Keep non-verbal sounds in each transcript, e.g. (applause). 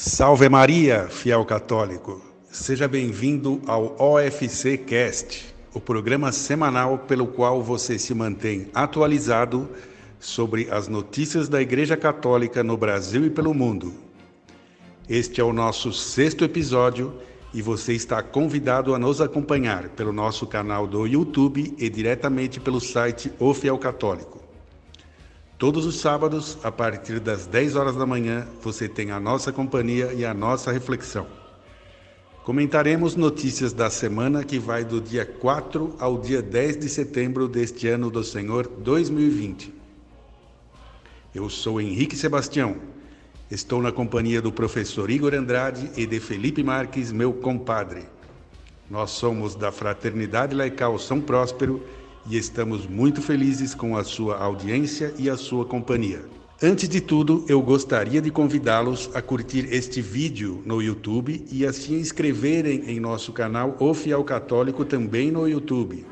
Salve Maria, fiel católico. Seja bem-vindo ao OFC Cast, o programa semanal pelo qual você se mantém atualizado sobre as notícias da Igreja Católica no Brasil e pelo mundo. Este é o nosso sexto episódio e você está convidado a nos acompanhar pelo nosso canal do YouTube e diretamente pelo site O Fiel Católico. Todos os sábados, a partir das 10 horas da manhã, você tem a nossa companhia e a nossa reflexão. Comentaremos notícias da semana que vai do dia 4 ao dia 10 de setembro deste ano do Senhor 2020. Eu sou Henrique Sebastião. Estou na companhia do professor Igor Andrade e de Felipe Marques, meu compadre. Nós somos da Fraternidade Laical São Próspero e estamos muito felizes com a sua audiência e a sua companhia. Antes de tudo, eu gostaria de convidá-los a curtir este vídeo no YouTube e a se inscreverem em nosso canal O Fiel Católico também no YouTube.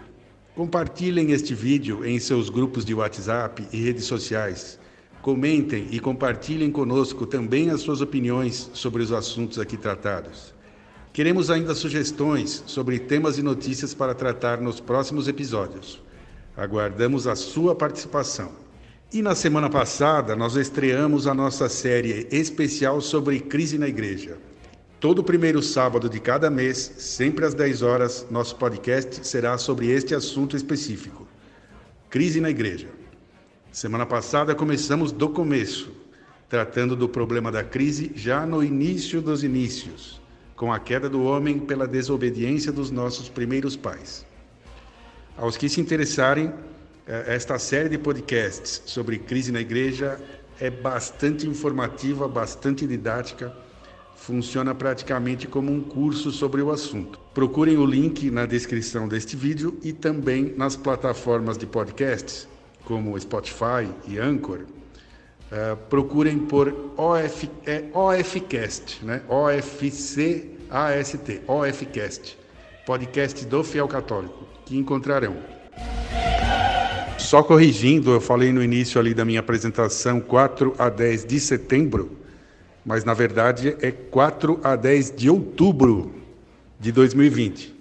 Compartilhem este vídeo em seus grupos de WhatsApp e redes sociais. Comentem e compartilhem conosco também as suas opiniões sobre os assuntos aqui tratados. Queremos ainda sugestões sobre temas e notícias para tratar nos próximos episódios. Aguardamos a sua participação. E na semana passada, nós estreamos a nossa série especial sobre crise na igreja. Todo primeiro sábado de cada mês, sempre às 10 horas, nosso podcast será sobre este assunto específico: crise na igreja. Semana passada começamos do começo, tratando do problema da crise já no início dos inícios, com a queda do homem pela desobediência dos nossos primeiros pais. Aos que se interessarem, eh, esta série de podcasts sobre crise na igreja é bastante informativa, bastante didática, funciona praticamente como um curso sobre o assunto. Procurem o link na descrição deste vídeo e também nas plataformas de podcasts, como Spotify e Anchor. Uh, procurem por OF, é OFCast, né? O-F-C-A-S-T, OFCast, podcast do Fiel Católico que encontrarão. Só corrigindo, eu falei no início ali da minha apresentação 4 a 10 de setembro, mas na verdade é 4 a 10 de outubro de 2020.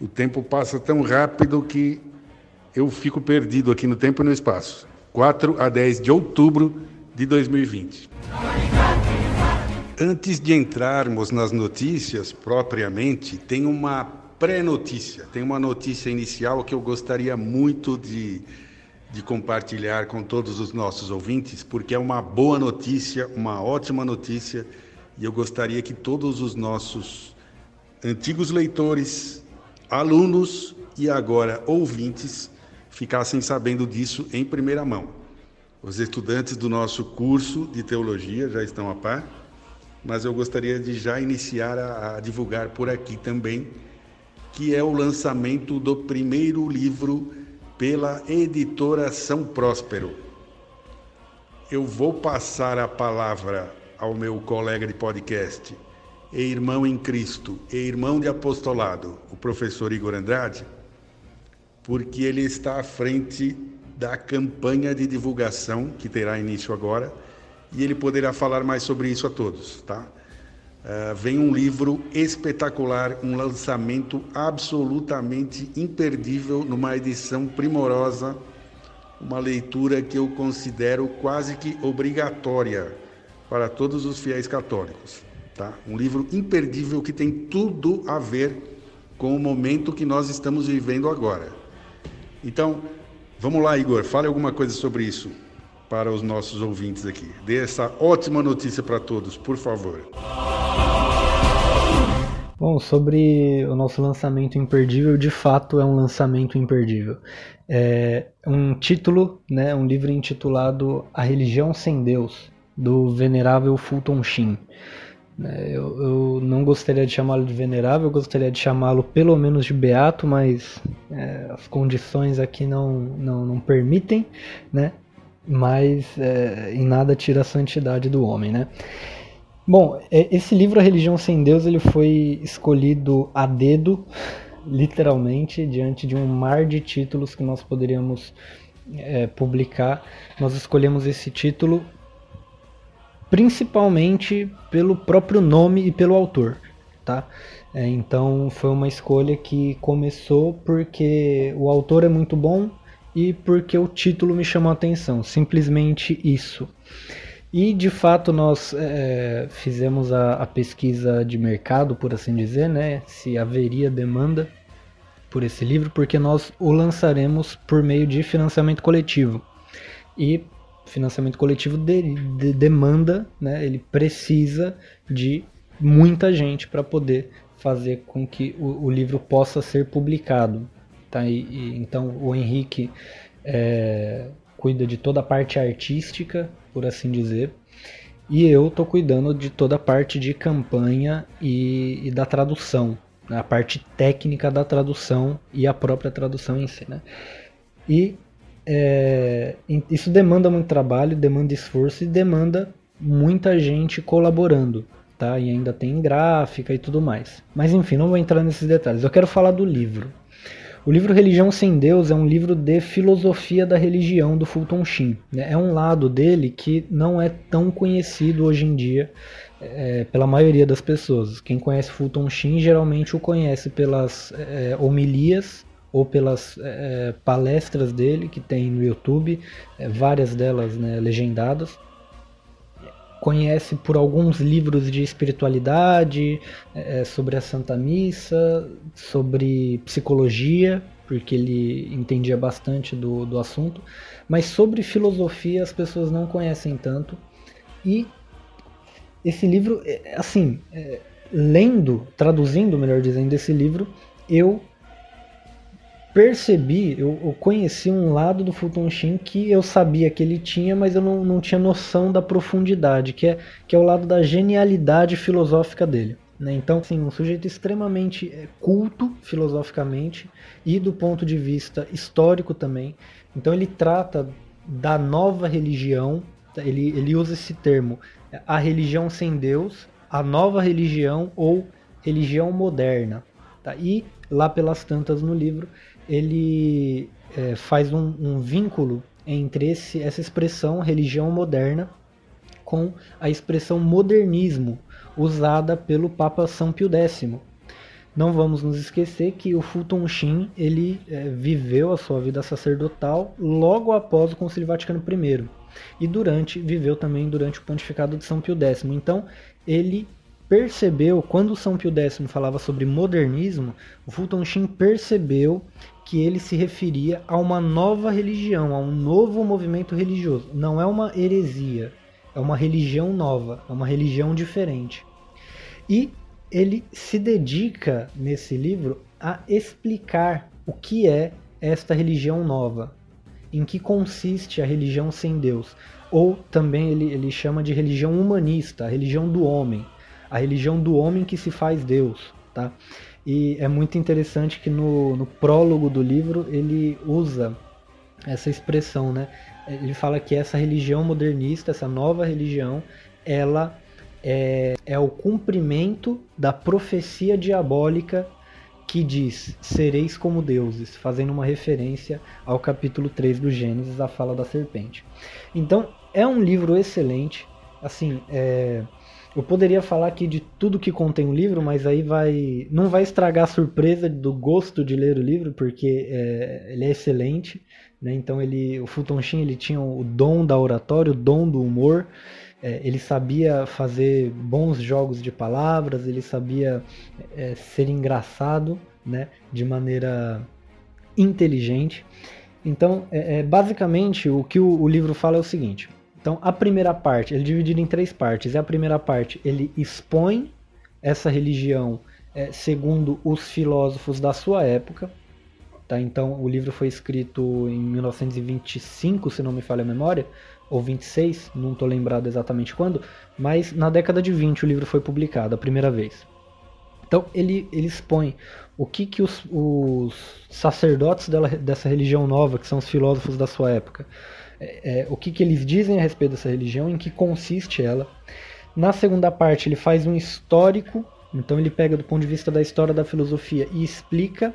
O tempo passa tão rápido que eu fico perdido aqui no tempo e no espaço. 4 a 10 de outubro de 2020. Antes de entrarmos nas notícias propriamente, tem uma pré-notícia. Tem uma notícia inicial que eu gostaria muito de, de compartilhar com todos os nossos ouvintes, porque é uma boa notícia, uma ótima notícia, e eu gostaria que todos os nossos antigos leitores, alunos e agora ouvintes ficassem sabendo disso em primeira mão. Os estudantes do nosso curso de teologia já estão a par, mas eu gostaria de já iniciar a, a divulgar por aqui também que é o lançamento do primeiro livro pela editora São Próspero. Eu vou passar a palavra ao meu colega de podcast, e irmão em Cristo e irmão de apostolado, o professor Igor Andrade, porque ele está à frente da campanha de divulgação que terá início agora e ele poderá falar mais sobre isso a todos, tá? Uh, vem um livro espetacular, um lançamento absolutamente imperdível, numa edição primorosa, uma leitura que eu considero quase que obrigatória para todos os fiéis católicos. Tá? Um livro imperdível que tem tudo a ver com o momento que nós estamos vivendo agora. Então, vamos lá, Igor, fale alguma coisa sobre isso para os nossos ouvintes aqui. Dê essa ótima notícia para todos, por favor. Bom, sobre o nosso lançamento imperdível, de fato é um lançamento imperdível. É um título, né, um livro intitulado A Religião Sem Deus, do venerável Fulton Sheen. É, eu, eu, não gostaria de chamá-lo de venerável, eu gostaria de chamá-lo pelo menos de beato, mas é, as condições aqui não, não, não permitem, né? mas é, em nada tira a santidade do homem. Né? Bom, é, esse livro A Religião Sem Deus ele foi escolhido a dedo, literalmente, diante de um mar de títulos que nós poderíamos é, publicar. Nós escolhemos esse título principalmente pelo próprio nome e pelo autor, tá? É, então foi uma escolha que começou porque o autor é muito bom e porque o título me chamou a atenção, simplesmente isso. E de fato nós é, fizemos a, a, pesquisa de mercado, por assim dizer, né? Se haveria demanda por esse livro, porque nós o lançaremos por meio de financiamento coletivo. E financiamento coletivo de, de demanda, né? Ele precisa de muita gente para poder fazer com que o, o, livro possa ser publicado. Tá? E, e então o Henrique é, cuida de toda a parte artística, por assim dizer, e eu estou cuidando de toda a parte de campanha e, e da tradução, né? a parte técnica da tradução e a própria tradução em si. Né? E é, isso demanda muito trabalho, demanda esforço e demanda muita gente colaborando tá? E ainda tem gráfica e tudo mais. Mas enfim, não vou entrar nesses detalhes. Eu quero falar do livro. O livro Religião Sem Deus é um livro de filosofia da religião do Fulton Sheen. Né? É um lado dele que não é tão conhecido hoje em dia é, pela maioria das pessoas. Quem conhece Fulton Sheen geralmente o conhece pelas é, homilias ou pelas é, palestras dele que tem no YouTube, é, várias delas né, legendadas conhece por alguns livros de espiritualidade, é, sobre a Santa Missa, sobre psicologia, porque ele entendia bastante do, do assunto, mas sobre filosofia as pessoas não conhecem tanto. E esse livro, assim, lendo, traduzindo, melhor dizendo, esse livro, eu percebi, eu, eu, conheci um lado do Fulton Sheen que eu sabia que ele tinha, mas eu não, não tinha noção da profundidade, que é, que é o lado da genialidade filosófica dele. Né? Então, assim, um sujeito extremamente é, culto filosoficamente e do ponto de vista histórico também. Então, ele trata da nova religião, ele, ele usa esse termo, a religião sem Deus, a nova religião ou religião moderna. Tá? E lá pelas tantas no livro, ele é, faz um, um, vínculo entre esse, essa expressão religião moderna com a expressão modernismo usada pelo Papa São Pio X. Não vamos nos esquecer que o Fulton Sheen ele é, viveu a sua vida sacerdotal logo após o Concílio Vaticano I e durante viveu também durante o pontificado de São Pio X. Então ele percebeu quando São Pio X falava sobre modernismo, o Fulton Sheen percebeu que ele se referia a uma nova religião, a um novo movimento religioso. Não é uma heresia, é uma religião nova, é uma religião diferente. E ele se dedica nesse livro a explicar o que é esta religião nova, em que consiste a religião sem Deus, ou também ele, ele chama de religião humanista, a religião do homem, a religião do homem que se faz Deus, tá? E é muito interessante que no, no prólogo do livro ele usa essa expressão, né? Ele fala que essa religião modernista, essa nova religião, ela é, é o cumprimento da profecia diabólica que diz: sereis como deuses, fazendo uma referência ao capítulo 3 do Gênesis, a fala da serpente. Então, é um livro excelente. Assim, é, eu poderia falar aqui de tudo que contém o livro, mas aí vai não vai estragar a surpresa do gosto de ler o livro, porque é, ele é excelente. Né? Então ele, o Fulton Sheen ele tinha o dom da oratória, o dom do humor. É, ele sabia fazer bons jogos de palavras, ele sabia é, ser engraçado, né? De maneira inteligente. Então, é, é, basicamente, o que o, o livro fala é o seguinte: então, a primeira parte, ele é dividido em três partes. E a primeira parte, ele expõe essa religião é, segundo os filósofos da sua época. Tá? Então, o livro foi escrito em 1925, se não me falha a memória, ou 26, não estou lembrado exatamente quando, mas na década de 20 o livro foi publicado a primeira vez. Então, ele, ele expõe o que, que os, os sacerdotes dela, dessa religião nova, que são os filósofos da sua época, é, o que, que eles dizem a respeito dessa religião, em que consiste ela. Na segunda parte, ele faz um histórico, então ele pega do ponto de vista da história da filosofia e explica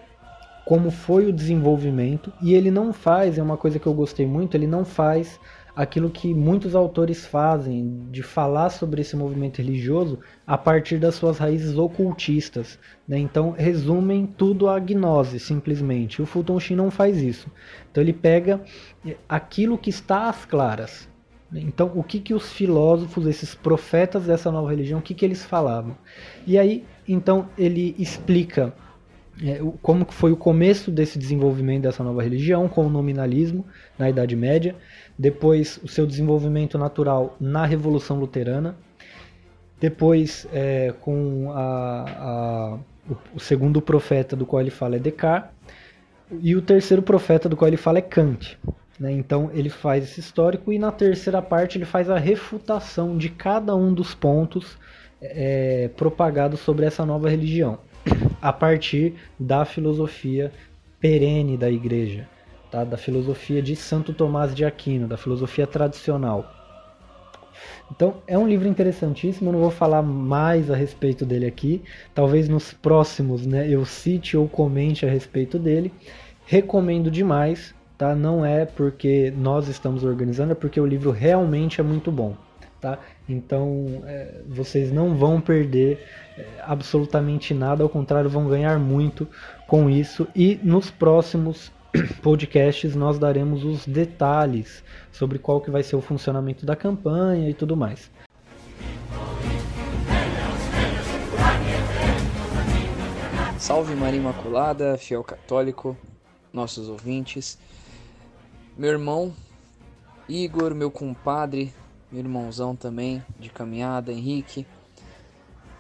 como foi o desenvolvimento, e ele não faz, é uma coisa que eu gostei muito, ele não faz aquilo que muitos autores fazem, de falar sobre esse movimento religioso a partir das suas raízes ocultistas. Né? Então, resumem tudo à gnose, simplesmente. O Fulton Sheen não faz isso. Então, ele pega eh, aquilo que está às claras. Então, o que, que os filósofos, esses profetas dessa nova religião, o que, que eles falavam? E aí, então, ele explica é, como foi o começo desse desenvolvimento dessa nova religião, com o nominalismo na Idade Média, depois o seu desenvolvimento natural na Revolução Luterana, depois é, com a, a, o, o, segundo profeta do qual ele fala é Descartes, e o terceiro profeta do qual ele fala é Kant. Né? Então ele faz esse histórico e na terceira parte ele faz a refutação de cada um dos pontos é, propagados sobre essa nova religião a partir da filosofia perene da igreja, tá? da filosofia de Santo Tomás de Aquino, da filosofia tradicional. Então é um livro interessantíssimo, eu não vou falar mais a respeito dele aqui, talvez nos próximos né, eu cite ou comente a respeito dele. Recomendo demais, tá? Não é porque nós estamos organizando, é porque o livro realmente é muito bom, tá? Então é, vocês não vão perder absolutamente nada, ao contrário, vão ganhar muito com isso. E nos próximos (clears throat) podcasts nós daremos os detalhes sobre qual que vai ser o funcionamento da campanha e tudo mais. Salve Maria Imaculada, fiel católico, nossos ouvintes. Meu irmão Igor, meu compadre, meu irmãozão também de caminhada, Henrique,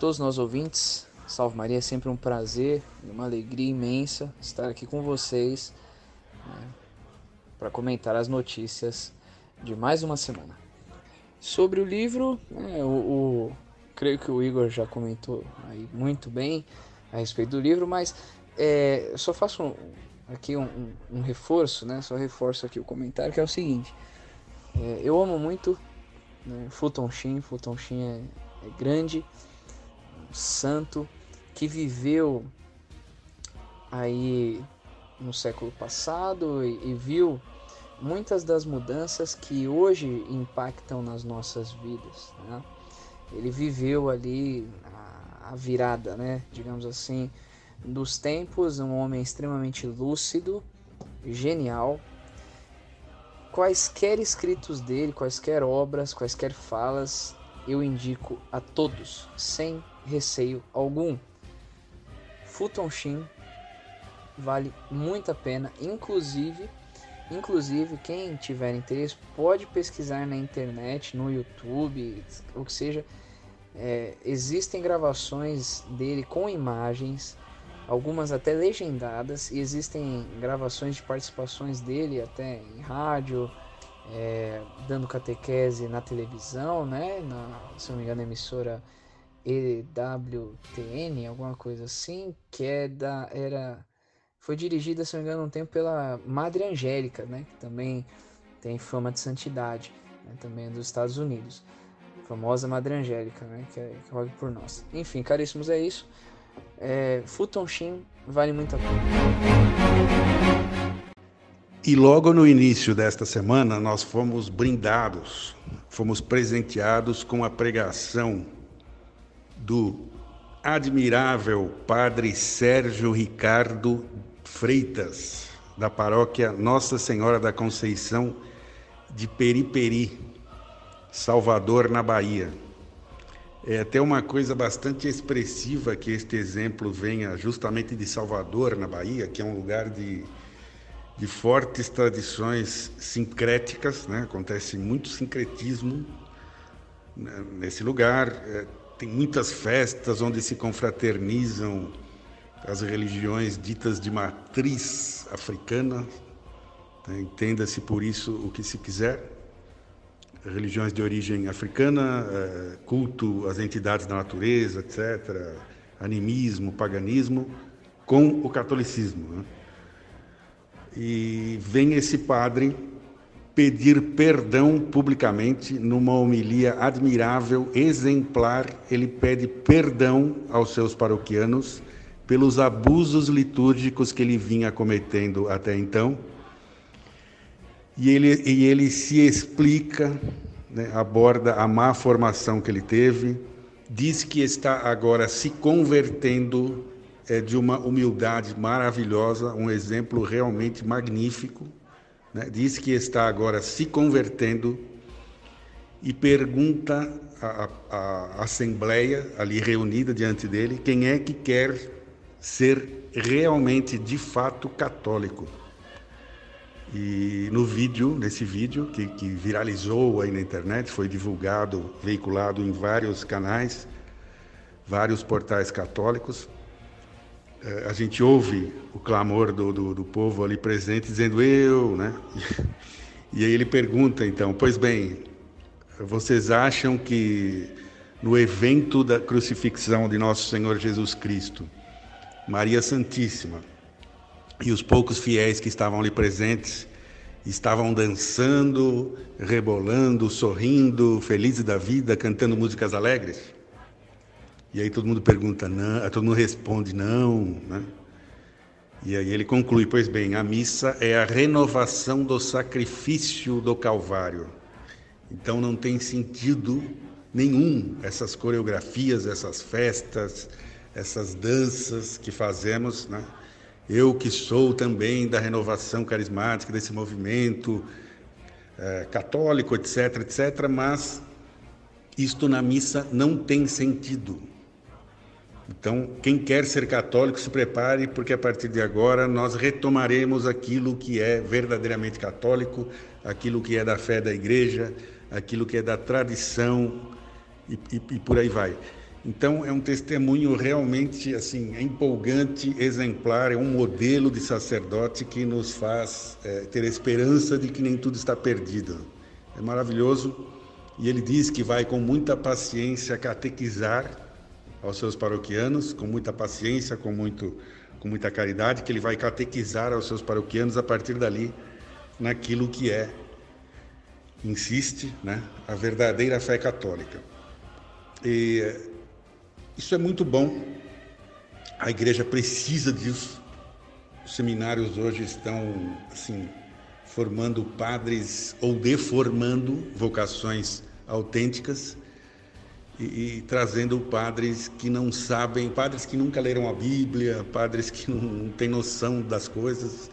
todos nós ouvintes. Salve Maria, é sempre um prazer e uma alegria imensa estar aqui com vocês né, para comentar as notícias de mais uma semana. Sobre o livro, é, o, o, creio que o Igor já comentou aí muito bem a respeito do livro, mas é, eu só faço um, aqui um, um, um, reforço, né? Só reforço aqui o comentário que é o seguinte: é, eu amo muito né, Fulton Sheen, Fulton é, é grande, santo que viveu aí no século passado e, e, viu muitas das mudanças que hoje impactam nas nossas vidas. Né? Ele viveu ali a, a virada, né? digamos assim, dos tempos, um homem extremamente lúcido, genial. Quaisquer escritos dele, quaisquer obras, quaisquer falas, eu indico a todos, sem receio algum. Fulton Sheen vale muito a pena, inclusive, inclusive quem tiver interesse pode pesquisar na internet, no YouTube, o que seja. É, existem gravações dele com imagens, algumas até legendadas, e existem gravações de participações dele até em rádio, é, dando catequese na televisão, né? Na, se não me engano, emissora EWTN, alguma coisa assim, que é da era foi dirigida, se não me engano, um tempo pela Madre Angélica, né, que também tem fama de santidade, né, também é dos Estados Unidos. A famosa Madre Angélica, né, que, é, que rogue por nós. Enfim, caríssimos, é isso. É, Futon Shin vale muito a pena. E logo no início desta semana, nós fomos brindados, fomos presenteados com a pregação do admirável Padre Sérgio Ricardo Freitas, da paróquia Nossa Senhora da Conceição de Periperi, Salvador, na Bahia. É até uma coisa bastante expressiva que este exemplo venha justamente de Salvador, na Bahia, que é um lugar de, de fortes tradições sincréticas, né? acontece muito sincretismo né? nesse lugar. É, tem muitas festas onde se confraternizam as religiões ditas de matriz africana, né? entenda-se por isso o que se quiser, religiões de origem africana, é, culto às entidades da natureza, etc., animismo, paganismo, com o catolicismo. Né? E vem esse padre pedir perdão publicamente numa homilia admirável, exemplar. Ele pede perdão aos seus paroquianos pelos abusos litúrgicos que ele vinha cometendo até então. E ele, e ele se explica, né, aborda a má formação que ele teve, diz que está agora se convertendo é, de uma humildade maravilhosa, um exemplo realmente magnífico. Né? Diz que está agora se convertendo e pergunta à, à assembleia ali reunida diante dele quem é que quer ser realmente, de fato, católico. E no vídeo, nesse vídeo que, que viralizou aí na internet, foi divulgado, veiculado em vários canais, vários portais católicos, a gente ouve o clamor do, do, do, povo ali presente dizendo eu, né? E aí ele pergunta então, pois bem, vocês acham que no evento da crucifixão de nosso Senhor Jesus Cristo, Maria Santíssima e os poucos fiéis que estavam ali presentes estavam dançando, rebolando, sorrindo, felizes da vida, cantando músicas alegres? E aí todo mundo pergunta, não, todo mundo responde não, né? E aí ele conclui, pois bem, a missa é a renovação do sacrifício do Calvário. Então não tem sentido nenhum essas coreografias, essas festas, essas danças que fazemos, né? Eu que sou também da renovação carismática desse movimento é, católico, etc, etc, mas isto na missa não tem sentido. Então, quem quer ser católico, se prepare, porque a partir de agora nós retomaremos aquilo que é verdadeiramente católico, aquilo que é da fé da igreja, aquilo que é da tradição e, e, e por aí vai. Então, é um testemunho realmente assim empolgante, exemplar, é um modelo de sacerdote que nos faz é, ter esperança de que nem tudo está perdido. É maravilhoso. E ele diz que vai com muita paciência catequizar aos seus paroquianos, com muita paciência, com, muito, com muita caridade, que ele vai catequizar aos seus paroquianos a partir dali naquilo que é, insiste, né, a verdadeira fé católica. E isso é muito bom. A igreja precisa disso. Os seminários hoje estão assim formando padres ou deformando vocações autênticas e, e, trazendo padres que não sabem, padres que nunca leram a Bíblia, padres que não, não têm noção das coisas.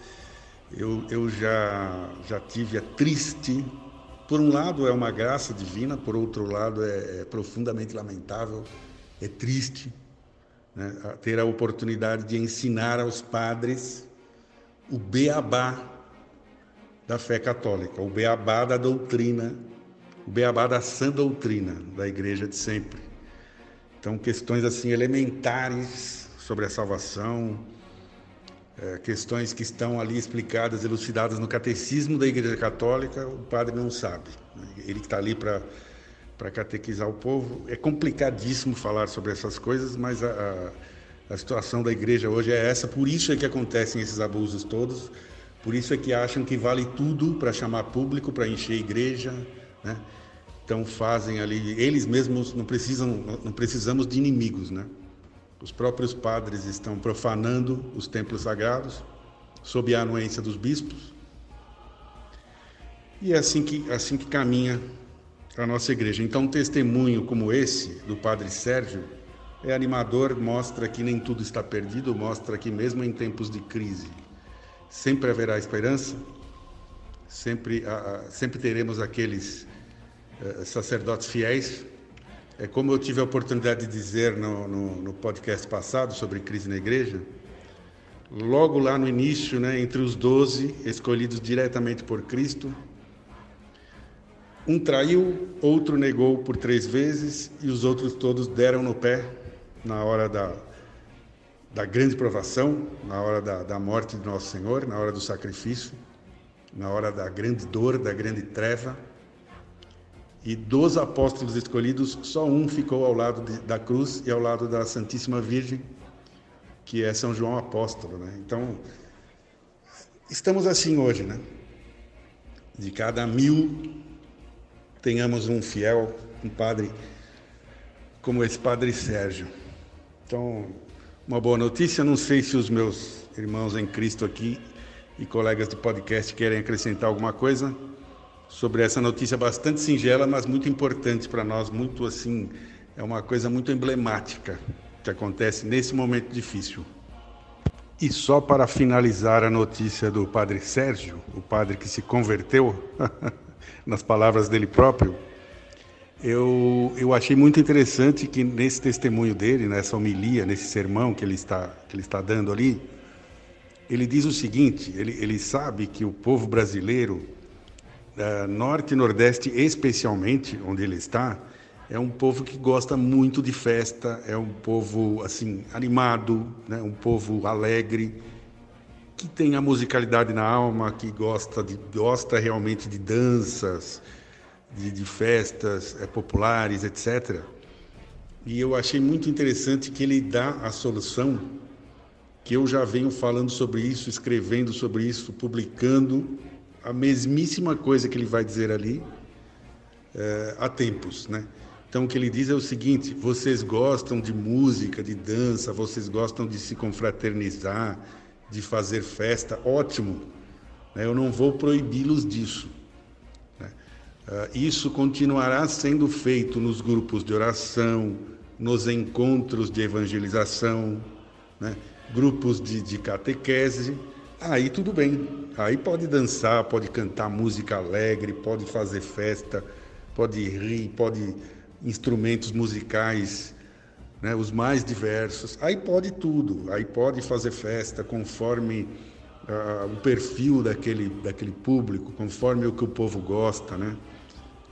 Eu, eu já, já tive a triste, por um lado é uma graça divina, por outro lado é, é profundamente lamentável, é triste né, ter a oportunidade de ensinar aos padres o beabá da fé católica, o beabá da doutrina o beabá da sã doutrina da igreja de sempre. Então, questões assim elementares sobre a salvação, é, questões que estão ali explicadas, elucidadas no catecismo da Igreja Católica, o padre não sabe. Ele que está ali para catequizar o povo. É complicadíssimo falar sobre essas coisas, mas a, a, a, situação da igreja hoje é essa, por isso é que acontecem esses abusos todos, por isso é que acham que vale tudo para chamar público, para encher igreja, né? Então fazem ali, eles mesmos não precisam, não precisamos de inimigos, né? Os próprios padres estão profanando os templos sagrados sob a anuência dos bispos. E é assim que, assim que caminha a nossa igreja. Então, um testemunho como esse do Padre Sérgio é animador, mostra que nem tudo está perdido, mostra que mesmo em tempos de crise sempre haverá esperança, sempre, sempre teremos aqueles sacerdotes fiéis. É como eu tive a oportunidade de dizer no, no, no, podcast passado sobre crise na igreja, logo lá no início, né, entre os doze escolhidos diretamente por Cristo, um traiu, outro negou por três vezes e os outros todos deram no pé na hora da, da grande provação, na hora da, da morte de Nosso Senhor, na hora do sacrifício, na hora da grande dor, da grande treva. E dos apóstolos escolhidos, só um ficou ao lado de, da cruz e ao lado da Santíssima Virgem, que é São João Apóstolo. Né? Então, estamos assim hoje, né? De cada mil, tenhamos um fiel, um padre como esse Padre Sérgio. Então, uma boa notícia, não sei se os meus irmãos em Cristo aqui e colegas de podcast querem acrescentar alguma coisa sobre essa notícia bastante singela, mas muito importante para nós, muito assim, é uma coisa muito emblemática que acontece nesse momento difícil. E só para finalizar a notícia do padre Sérgio, o padre que se converteu, (laughs) nas palavras dele próprio, eu, eu achei muito interessante que nesse testemunho dele, nessa homilia, nesse sermão que ele está, que ele está dando ali, ele diz o seguinte: ele, ele sabe que o povo brasileiro, uh, norte e nordeste especialmente, onde ele está, é um povo que gosta muito de festa, é um povo assim animado, né? um povo alegre, que tem a musicalidade na alma, que gosta de gosta realmente de danças, de, de festas é, populares, etc. E eu achei muito interessante que ele dá a solução que eu já venho falando sobre isso, escrevendo sobre isso, publicando a mesmíssima coisa que ele vai dizer ali é, há tempos, né? Então o que ele diz é o seguinte: vocês gostam de música, de dança, vocês gostam de se confraternizar, de fazer festa, ótimo. Né? Eu não vou proibi-los disso. Uh, isso continuará sendo feito nos grupos de oração, nos encontros de evangelização, né? grupos de, de catequese. Aí tudo bem. Aí pode dançar, pode cantar música alegre, pode fazer festa, pode rir, pode instrumentos musicais, né? os mais diversos. Aí pode tudo. Aí pode fazer festa conforme uh, o perfil daquele, daquele público, conforme o que o povo gosta, né?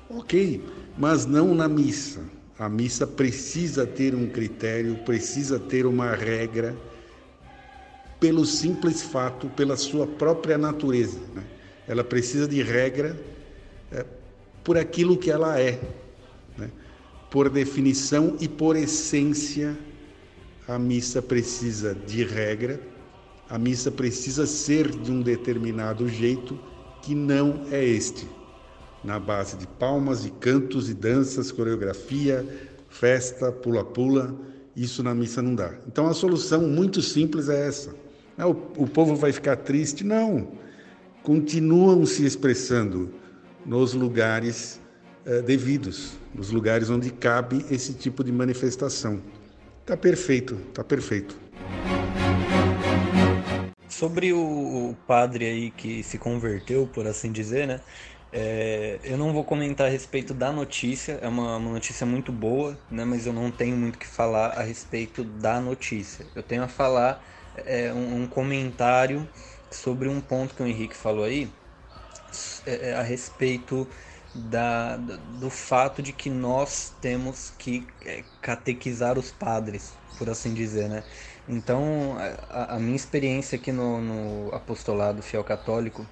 Ok, mas não na missa. A missa precisa ter um critério, precisa ter uma regra, pelo simples fato, pela sua própria natureza. Né? Ela precisa de regra é, por aquilo que ela é. Né? Por definição e por essência, a missa precisa de regra, a missa precisa ser de um determinado jeito que não é este na base de palmas e cantos e danças, coreografia, festa, pula-pula. Isso na missa não dá. Então a solução muito simples é essa. Ah, o, o povo vai ficar triste? Não. Continuam se expressando nos lugares eh, devidos, nos lugares onde cabe esse tipo de manifestação. Tá perfeito, tá perfeito. Sobre o padre aí que se converteu, por assim dizer, né? É, eu não vou comentar a respeito da notícia, é uma, uma notícia muito boa, né, mas eu não tenho muito que falar a respeito da notícia. Eu tenho a falar é, um, comentário sobre um ponto que o Henrique falou aí, é, é a respeito da, do fato de que nós temos que é, catequizar os padres, por assim dizer, né? Então, a, a minha experiência aqui no, no apostolado fiel católico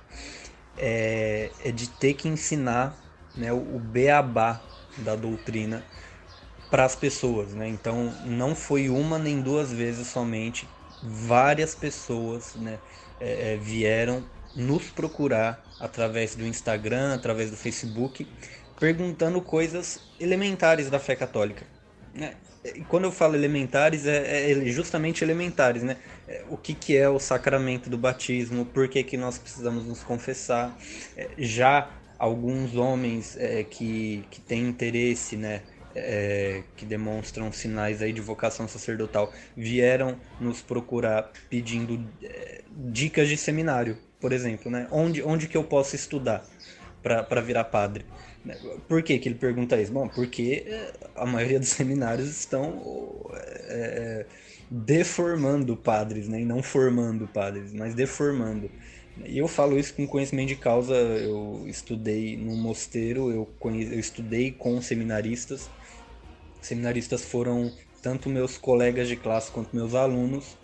é, é de ter que ensinar né, o beabá da doutrina para as pessoas. Né? Então, não foi uma nem duas vezes somente, várias pessoas né, é, é, vieram nos procurar através do Instagram, através do Facebook, perguntando coisas elementares da fé católica. Né? E quando eu falo elementares, é, é justamente elementares, né? É, o que, que é o sacramento do batismo, por que, que nós precisamos nos confessar. É, já alguns homens é, que, que têm interesse, né? É, que demonstram sinais aí de vocação sacerdotal vieram nos procurar pedindo é, dicas de seminário, por exemplo, né? Onde, onde que eu posso estudar para virar padre? Por que, que ele pergunta isso? Bom, porque é, a maioria dos seminários estão é, deformando padres, né? E não formando padres, mas deformando. E eu falo isso com conhecimento de causa. Eu estudei no mosteiro, eu, conhe... eu estudei com seminaristas. Seminaristas foram tanto meus colegas de classe quanto meus alunos.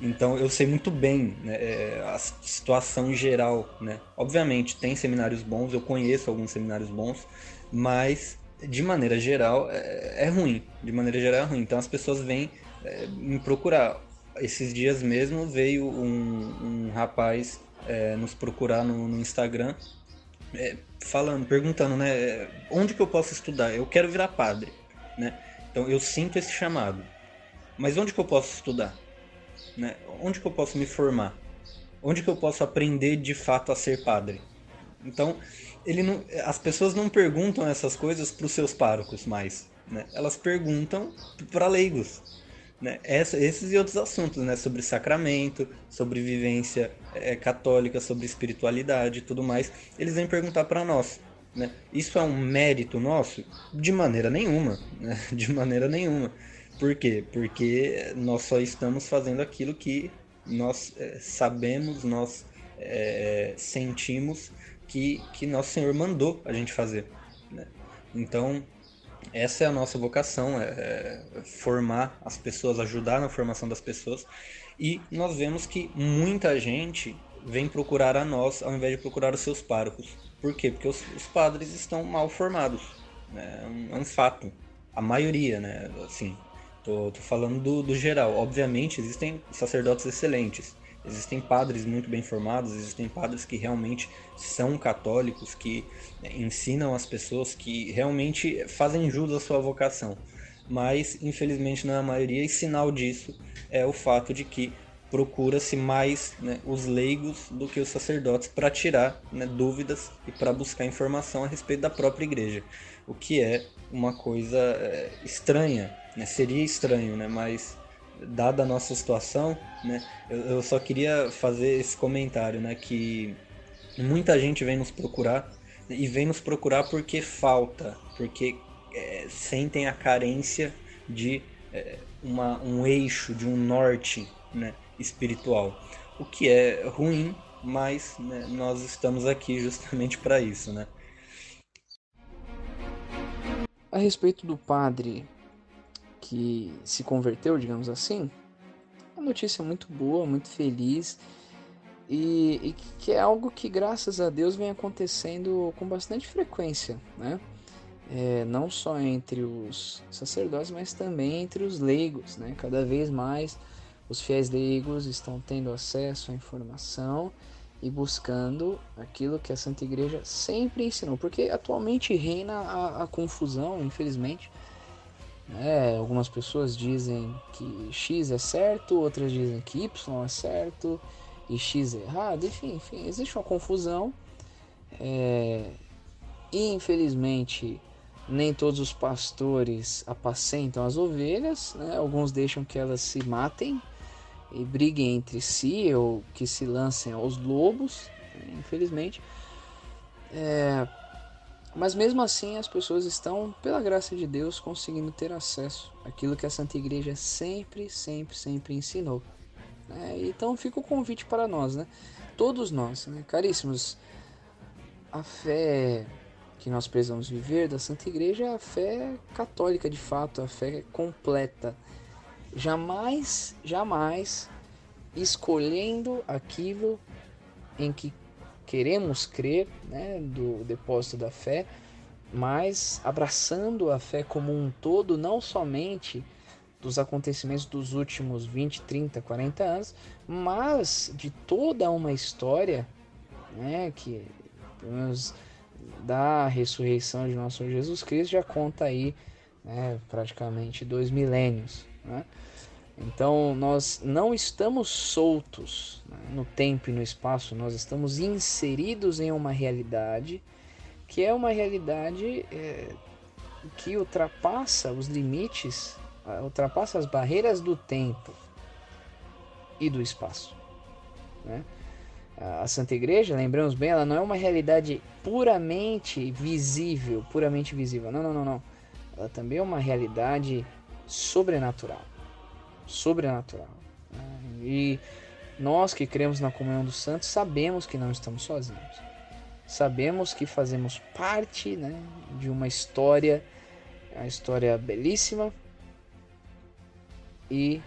Então eu sei muito bem né, é, a situação geral. Né? Obviamente tem seminários bons, eu conheço alguns seminários bons, mas de maneira geral é, é ruim. De maneira geral é ruim. Então as pessoas vêm é, me procurar. Esses dias mesmo veio um, um rapaz é, nos procurar no, no Instagram é, falando, perguntando, né, onde que eu posso estudar? Eu quero virar padre, né? Então eu sinto esse chamado. Mas onde que eu posso estudar? Né? Onde que eu posso me formar? Onde que eu posso aprender de fato a ser padre? Então, ele não, as pessoas não perguntam essas coisas para os seus párocos mais, né? Elas perguntam para leigos, né? Essa, esses e outros assuntos, né? Sobre sacramento, sobre vivência é, católica, sobre espiritualidade e tudo mais. Eles vêm perguntar para nós. Né? Isso é um mérito nosso? De maneira nenhuma. Né? (laughs) De maneira nenhuma. Por quê? Porque nós só estamos fazendo aquilo que nós é, sabemos, nós é, sentimos que, que nosso Senhor mandou a gente fazer. Né? Então, essa é a nossa vocação, é, é formar as pessoas, ajudar na formação das pessoas. E nós vemos que muita gente vem procurar a nós ao invés de procurar os seus párocos. Por quê? Porque os, os padres estão mal formados. Né? É, um, é um fato. A maioria, né? Assim, tô, tô falando do, do geral. Obviamente, existem sacerdotes excelentes. Existem padres muito bem formados, existem padres que realmente são católicos, que né, ensinam as pessoas, que realmente fazem jus à sua vocação. Mas, infelizmente, não é a maioria, e sinal disso é o fato de que procura-se mais né, os leigos do que os sacerdotes para tirar né, dúvidas e para buscar informação a respeito da própria igreja, o que é uma coisa é, estranha, né? seria estranho, né? mas dada a nossa situação, né, eu, eu, só queria fazer esse comentário, né, que muita gente vem nos procurar e vem nos procurar porque falta, porque é, sentem a carência de é, uma, um eixo, de um norte, né, espiritual. O que é ruim, mas né, nós estamos aqui justamente para isso, né? A respeito do padre que se converteu, digamos assim, uma notícia muito boa, muito feliz e, e, que é algo que graças a Deus vem acontecendo com bastante frequência, né? É, não só entre os sacerdotes, mas também entre os leigos, né? Cada vez mais os fiéis leigos estão tendo acesso à informação e buscando aquilo que a Santa Igreja sempre ensinou, porque atualmente reina a, a confusão, infelizmente. É, algumas pessoas dizem que X é certo, outras dizem que Y é certo e X é errado, enfim, enfim existe uma confusão. É, e infelizmente nem todos os pastores apacentam as ovelhas, né? alguns deixam que elas se matem e briguem entre si ou que se lancem aos lobos, infelizmente. É, mas mesmo assim as pessoas estão, pela graça de Deus, conseguindo ter acesso àquilo que a Santa Igreja sempre, sempre, sempre ensinou. Né? Então fica o convite para nós, né? todos nós, né? caríssimos, a fé que nós precisamos viver da Santa Igreja é a fé católica de fato, a fé completa jamais, jamais escolhendo aquilo em que queremos crer, né, do depósito da fé, mas abraçando a fé como um todo, não somente dos acontecimentos dos últimos 20, 30, 40 anos, mas de toda uma história, né, que pelo menos da ressurreição de nosso Senhor Jesus Cristo já conta aí né, praticamente dois milênios. Né? Então nós não estamos soltos né, no tempo e no espaço, nós estamos inseridos em uma realidade que é uma realidade é, que ultrapassa os limites, ultrapassa as barreiras do tempo e do espaço. Né? A Santa Igreja, lembramos bem, ela não é uma realidade puramente visível, puramente visível. Não, não, não, não. Ela também é uma realidade sobrenatural sobrenatural. Né? E nós que cremos na comunhão dos santos sabemos que não estamos sozinhos. Sabemos que fazemos parte né, de uma história, uma história belíssima e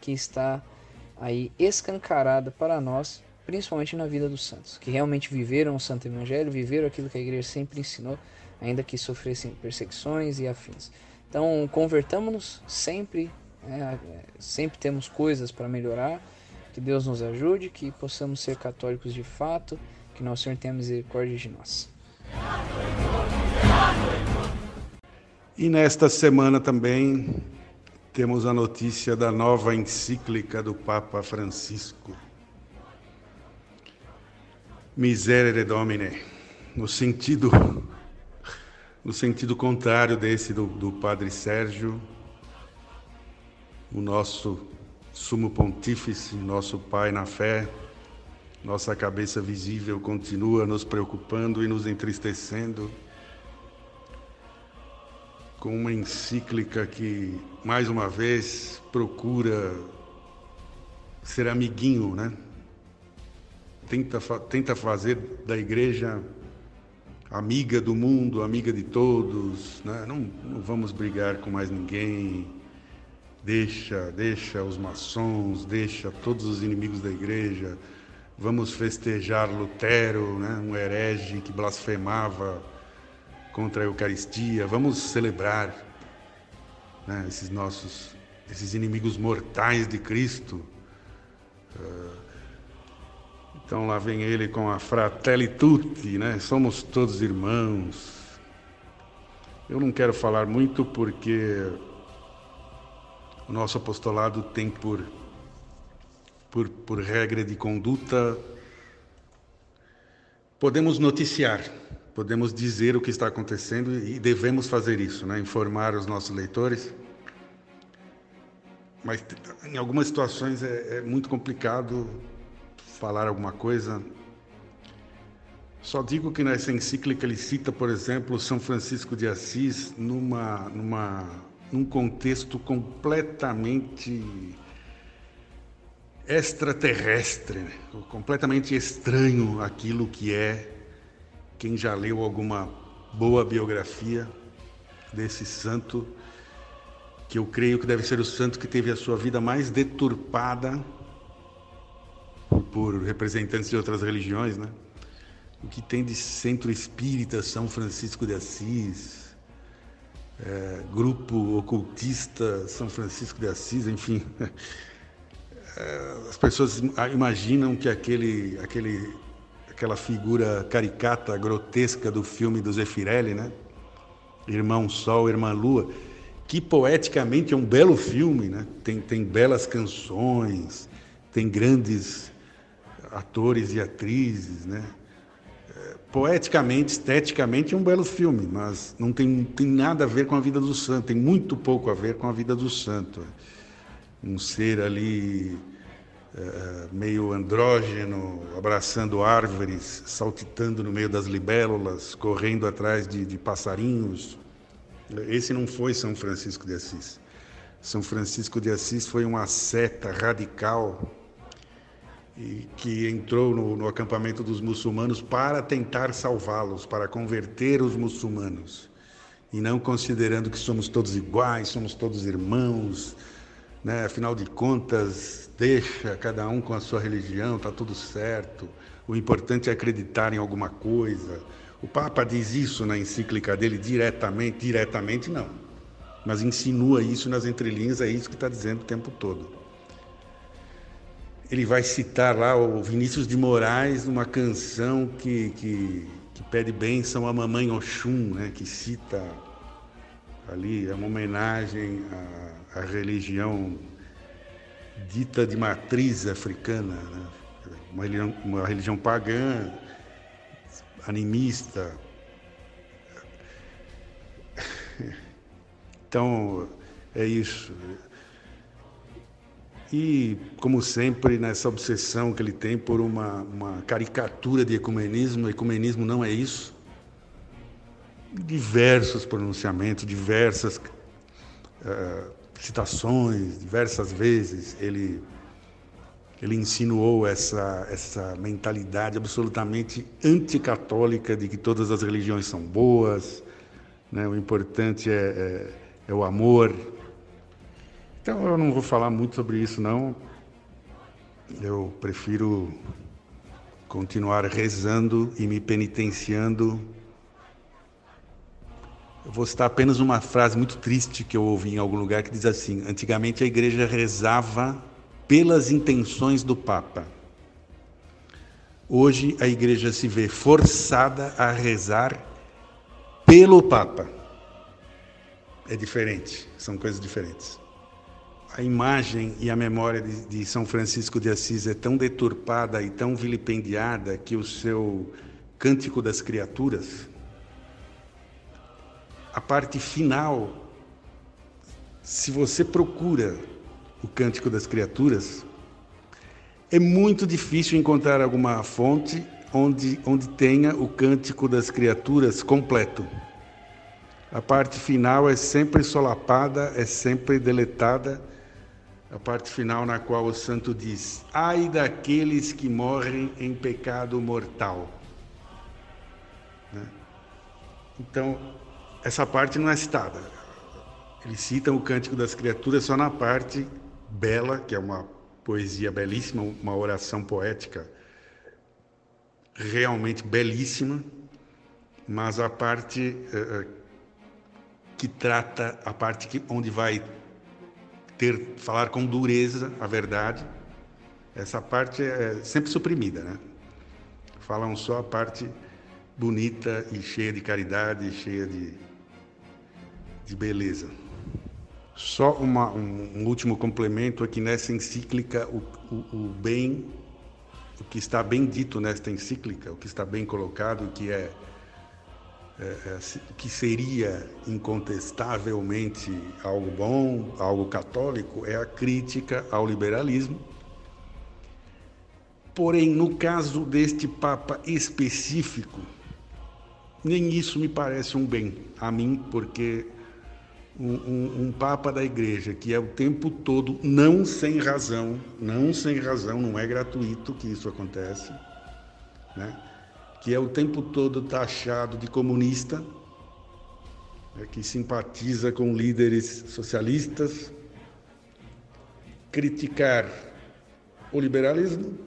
que está aí escancarada para nós, principalmente na vida dos santos, que realmente viveram o Santo Evangelho, viveram aquilo que a igreja sempre ensinou, ainda que sofressem perseguições e afins. Então, convertamos-nos sempre é, sempre temos coisas para melhorar. Que Deus nos ajude, que possamos ser católicos de fato, que nosso Senhor tenha misericórdia de nós. E nesta semana também temos a notícia da nova encíclica do Papa Francisco. Miserere Domine, no sentido no sentido contrário desse do, do Padre Sérgio, o nosso sumo pontífice, nosso Pai na fé, nossa cabeça visível continua nos preocupando e nos entristecendo com uma encíclica que, mais uma vez, procura ser amiguinho, né? Tenta, tenta fazer da igreja amiga do mundo, amiga de todos, né? não, não vamos brigar com mais ninguém, deixa, deixa os maçons, deixa todos os inimigos da igreja, vamos festejar Lutero, né? um herege que blasfemava contra a Eucaristia, vamos celebrar né? esses nossos, esses inimigos mortais de Cristo. Uh, então lá vem ele com a Fratelli Tutti, né? Somos todos irmãos. Eu não quero falar muito porque o nosso apostolado tem por, por, por regra de conduta podemos noticiar, podemos dizer o que está acontecendo e devemos fazer isso, né? informar os nossos leitores. Mas em algumas situações é, é muito complicado falar alguma coisa. Só digo que nessa encíclica ele cita, por exemplo, São Francisco de Assis numa, numa, num contexto completamente extraterrestre, né? completamente estranho aquilo que é quem já leu alguma boa biografia desse santo, que eu creio que deve ser o santo que teve a sua vida mais deturpada por representantes de outras religiões, né? O que tem de centro espírita São Francisco de Assis, é, grupo ocultista São Francisco de Assis, enfim. É, as pessoas imaginam que aquele, aquele, aquela figura caricata, grotesca do filme do Zeffirelli, né? Irmão Sol, Irmã Lua, que poeticamente é um belo filme, né? Tem, tem belas canções, tem grandes atores e atrizes, né? Poeticamente, esteticamente, é um belo filme, mas não tem, tem nada a ver com a vida do santo, tem muito pouco a ver com a vida do santo. Um ser ali é, meio andrógeno, abraçando árvores, saltitando no meio das libélulas, correndo atrás de, de passarinhos. Esse não foi São Francisco de Assis. São Francisco de Assis foi uma seta radical e que entrou no, no acampamento dos muçulmanos para tentar salvá-los, para converter os muçulmanos, e não considerando que somos todos iguais, somos todos irmãos, né? afinal de contas, deixa cada um com a sua religião, está tudo certo, o importante é acreditar em alguma coisa. O Papa diz isso na encíclica dele diretamente, diretamente não, mas insinua isso nas entrelinhas, é isso que está dizendo o tempo todo ele vai citar lá o Vinícius de Moraes numa canção que, que, que pede bênção à mamãe Oxum, né, que cita ali, é uma homenagem à, à religião dita de matriz africana, né? uma, religião, uma religião pagã, animista. Então, é isso. E, como sempre, nessa obsessão que ele tem por uma, uma caricatura de ecumenismo, ecumenismo não é isso. Diversos pronunciamentos, diversas uh, citações, diversas vezes ele, ele insinuou essa, essa mentalidade absolutamente anticatólica de que todas as religiões são boas, né? o importante é, é, é o amor, então eu não vou falar muito sobre isso não. Eu prefiro continuar rezando e me penitenciando. Eu vou citar apenas uma frase muito triste que eu ouvi em algum lugar que diz assim: Antigamente a igreja rezava pelas intenções do Papa. Hoje a igreja se vê forçada a rezar pelo Papa. É diferente, são coisas diferentes. A imagem e a memória de, de, São Francisco de Assis é tão deturpada e tão vilipendiada que o seu Cântico das Criaturas, a parte final, se você procura o Cântico das Criaturas, é muito difícil encontrar alguma fonte onde, onde tenha o Cântico das Criaturas completo. A parte final é sempre solapada, é sempre deletada a parte final na qual o santo diz: Ai daqueles que morrem em pecado mortal. Né? Então, essa parte não é citada. Eles citam o Cântico das Criaturas só na parte bela, que é uma poesia belíssima, uma oração poética realmente belíssima, mas a parte uh, que trata, a parte que, onde vai ter falar com dureza a verdade. Essa parte é sempre suprimida, né? Falam só a parte bonita e cheia de caridade, cheia de, de beleza. Só uma, um, um, último complemento aqui nessa encíclica, o, o, o bem, o que está bem dito nesta encíclica, o que está bem colocado, que é é, é, que seria incontestavelmente algo bom, algo católico, é a crítica ao liberalismo. Porém, no caso deste Papa específico, nem isso me parece um bem a mim, porque um, um, um, Papa da Igreja que é o tempo todo, não sem razão, não sem razão, não é gratuito que isso acontece, né? Que é o tempo todo taxado de comunista, né, que simpatiza com líderes socialistas, criticar o liberalismo,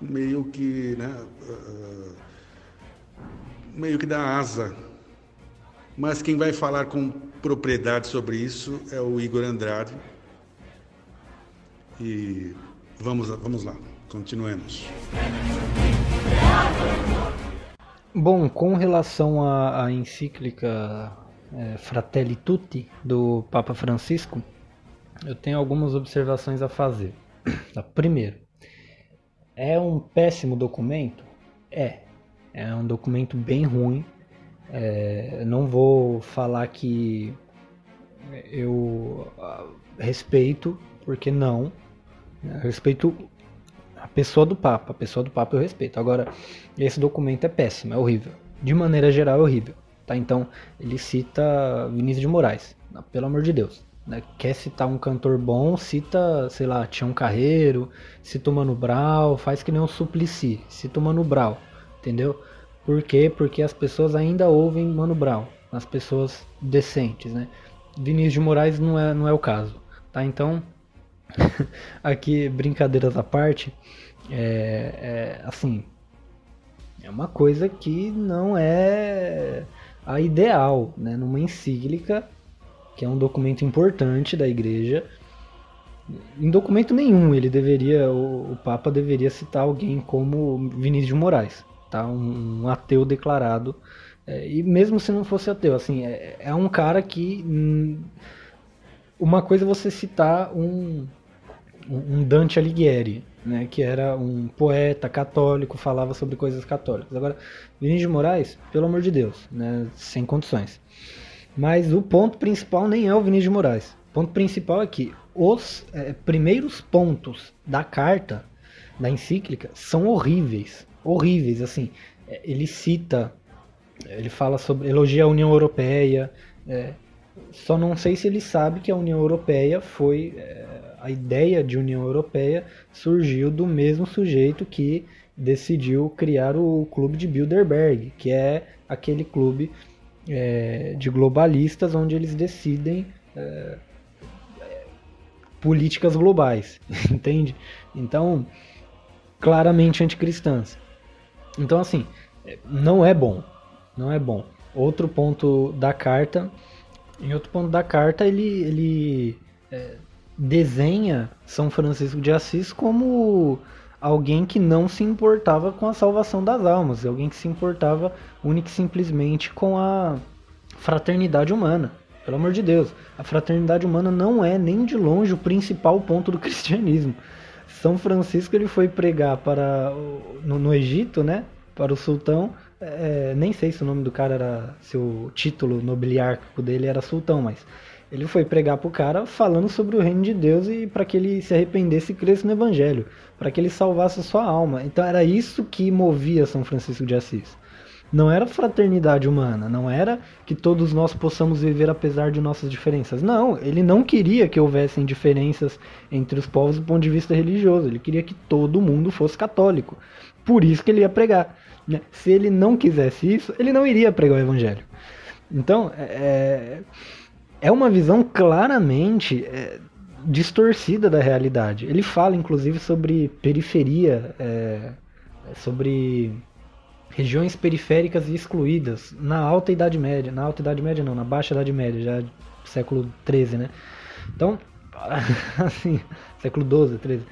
meio que, né, uh, meio que dá asa. Mas quem vai falar com propriedade sobre isso é o Igor Andrade. E vamos, vamos lá, continuemos. Bom, com relação à, à encíclica é, Fratelli Tutti do Papa Francisco, eu tenho algumas observações a fazer. Primeiro, é um péssimo documento? É. É um documento bem ruim. É, não vou falar que eu ah, respeito, porque não. Respeito a pessoa do Papa, a pessoa do Papa eu respeito. Agora, esse documento é péssimo, é horrível. De maneira geral é horrível. Tá? Então, ele cita Vinícius de Moraes, pelo amor de Deus. Né? Quer citar um cantor bom, cita, sei lá, Tião Carreiro, cita o Mano Brown, faz que nem um Suplicy, cita o Mano Brown, entendeu? Por quê? Porque as pessoas ainda ouvem Mano Brown, as pessoas decentes, né? Vinícius de Moraes não é, não é o caso, tá? Então, (laughs) aqui, brincadeiras à parte, é, é, assim, é uma coisa que não é a ideal, né? Numa encíclica, que é um documento importante da igreja, em documento nenhum ele deveria, o, o Papa deveria citar alguém como Vinícius de Moraes, tá? Um, um ateu declarado, é, e mesmo se não fosse ateu, assim, é, é um cara que hum, uma coisa é você citar um, um Dante Alighieri, né, que era um poeta católico, falava sobre coisas católicas. Agora, Vinícius de Moraes, pelo amor de Deus, né, sem condições. Mas o ponto principal nem é o Vinícius de Moraes. O ponto principal é que os é, primeiros pontos da carta, da encíclica, são horríveis. Horríveis, assim. É, ele cita, ele fala sobre, elogia a União Europeia. É, só não sei se ele sabe que a União Europeia foi é, a ideia de União Europeia surgiu do mesmo sujeito que decidiu criar o clube de Bilderberg, que é aquele clube é, de globalistas onde eles decidem é, políticas globais, (laughs) entende? Então, claramente anticristãs. Então, assim, não é bom, não é bom. Outro ponto da carta, em outro ponto da carta ele, ele é, desenha São Francisco de Assis como alguém que não se importava com a salvação das almas, alguém que se importava única e simplesmente com a fraternidade humana. Pelo amor de Deus, a fraternidade humana não é nem de longe o principal ponto do (laughs) cristianismo. São Francisco ele foi pregar para no, no Egito, né? Para o sultão. É, nem sei se o nome do cara era, se o título nobiliárquico dele era sultão, mas ele foi pregar pro cara falando sobre o reino de Deus e para que ele se arrependesse e cresça no evangelho, para que ele salvasse a sua alma. Então era isso que movia São Francisco de Assis. Não era fraternidade humana, não era que todos nós possamos viver apesar de nossas diferenças. Não, ele não queria que houvessem diferenças entre os povos do ponto de vista religioso. Ele queria que todo mundo fosse católico. Por isso que ele ia pregar. Né? Se ele não quisesse isso, ele não iria pregar o evangelho. Então, é, é uma visão claramente é, distorcida da realidade. Ele fala, inclusive, sobre periferia, é, sobre regiões periféricas e excluídas na Alta Idade Média. Na Alta Idade Média não, na Baixa Idade Média, já século XIII, né? Então, (laughs) assim, século XII, XIII.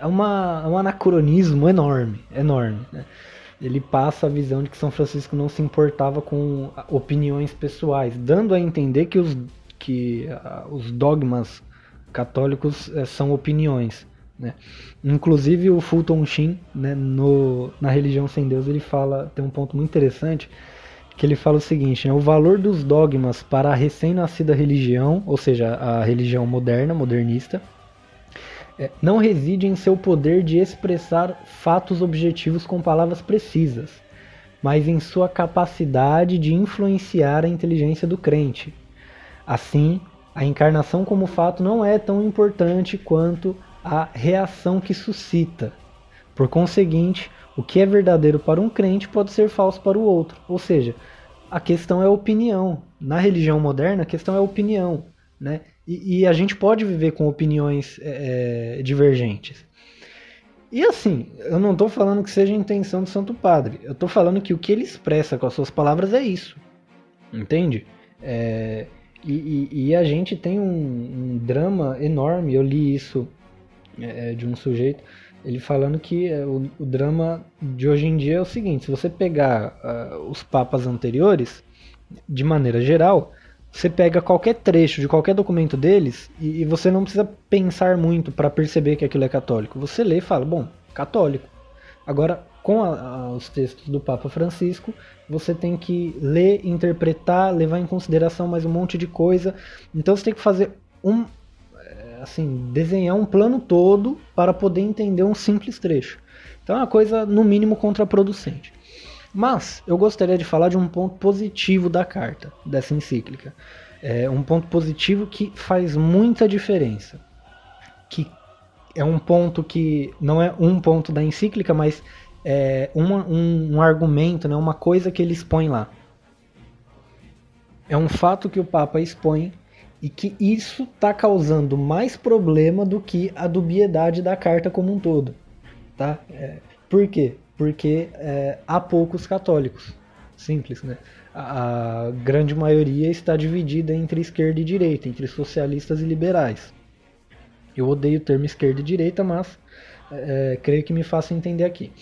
É uma, um anacronismo enorme, enorme. Né? Ele passa a visão de que São Francisco não se importava com opiniões pessoais, dando a entender que os, que, uh, os dogmas católicos uh, são opiniões. Né? Inclusive o Fulton Sheen, né, no, na Religião Sem Deus, ele fala, tem um ponto muito interessante, que ele fala o seguinte, né, o valor dos dogmas para a recém-nascida religião, ou seja, a religião moderna, modernista, não reside em seu poder de expressar fatos objetivos com palavras precisas, mas em sua capacidade de influenciar a inteligência do crente. Assim, a encarnação como fato não é tão importante quanto a reação que suscita. Por conseguinte, o que é verdadeiro para um crente pode ser falso para o outro. Ou seja, a questão é opinião. Na religião moderna, a questão é opinião. Né? E, e a gente pode viver com opiniões é, é divergentes. E assim, eu não estou falando que seja a intenção do Santo Padre. Eu estou falando que o que ele expressa com as suas palavras é isso. Entende? É, e, e, e, a gente tem um, um, drama enorme. Eu li isso é, é, de um sujeito, ele falando que é, o, o, drama de hoje em dia é o seguinte: se você pegar uh, os papas anteriores, de maneira geral, você pega qualquer trecho de qualquer documento deles e, e você não precisa pensar muito para perceber que aquilo é católico. Você lê e fala, bom, católico. Agora, com a, a, os textos do Papa Francisco, você tem que ler, interpretar, levar em consideração mais um monte de coisa. Então você tem que fazer um, assim, desenhar um plano todo para poder entender um simples trecho. Então é uma coisa, no mínimo, contraproducente. Mas eu gostaria de falar de um ponto positivo da carta, dessa encíclica. É um ponto positivo que faz muita diferença. Que é um ponto que não é um ponto da encíclica, mas é uma, um, um argumento, né, uma coisa que ele expõe lá. É um fato que o Papa expõe e que isso está causando mais problema do que a dubiedade da carta como um todo. Tá? É, por quê? Porque é, há poucos católicos. Simples, né? A, grande maioria está dividida entre esquerda e direita, entre socialistas e liberais. Eu odeio o termo esquerda e direita, mas é, creio que me faça entender aqui.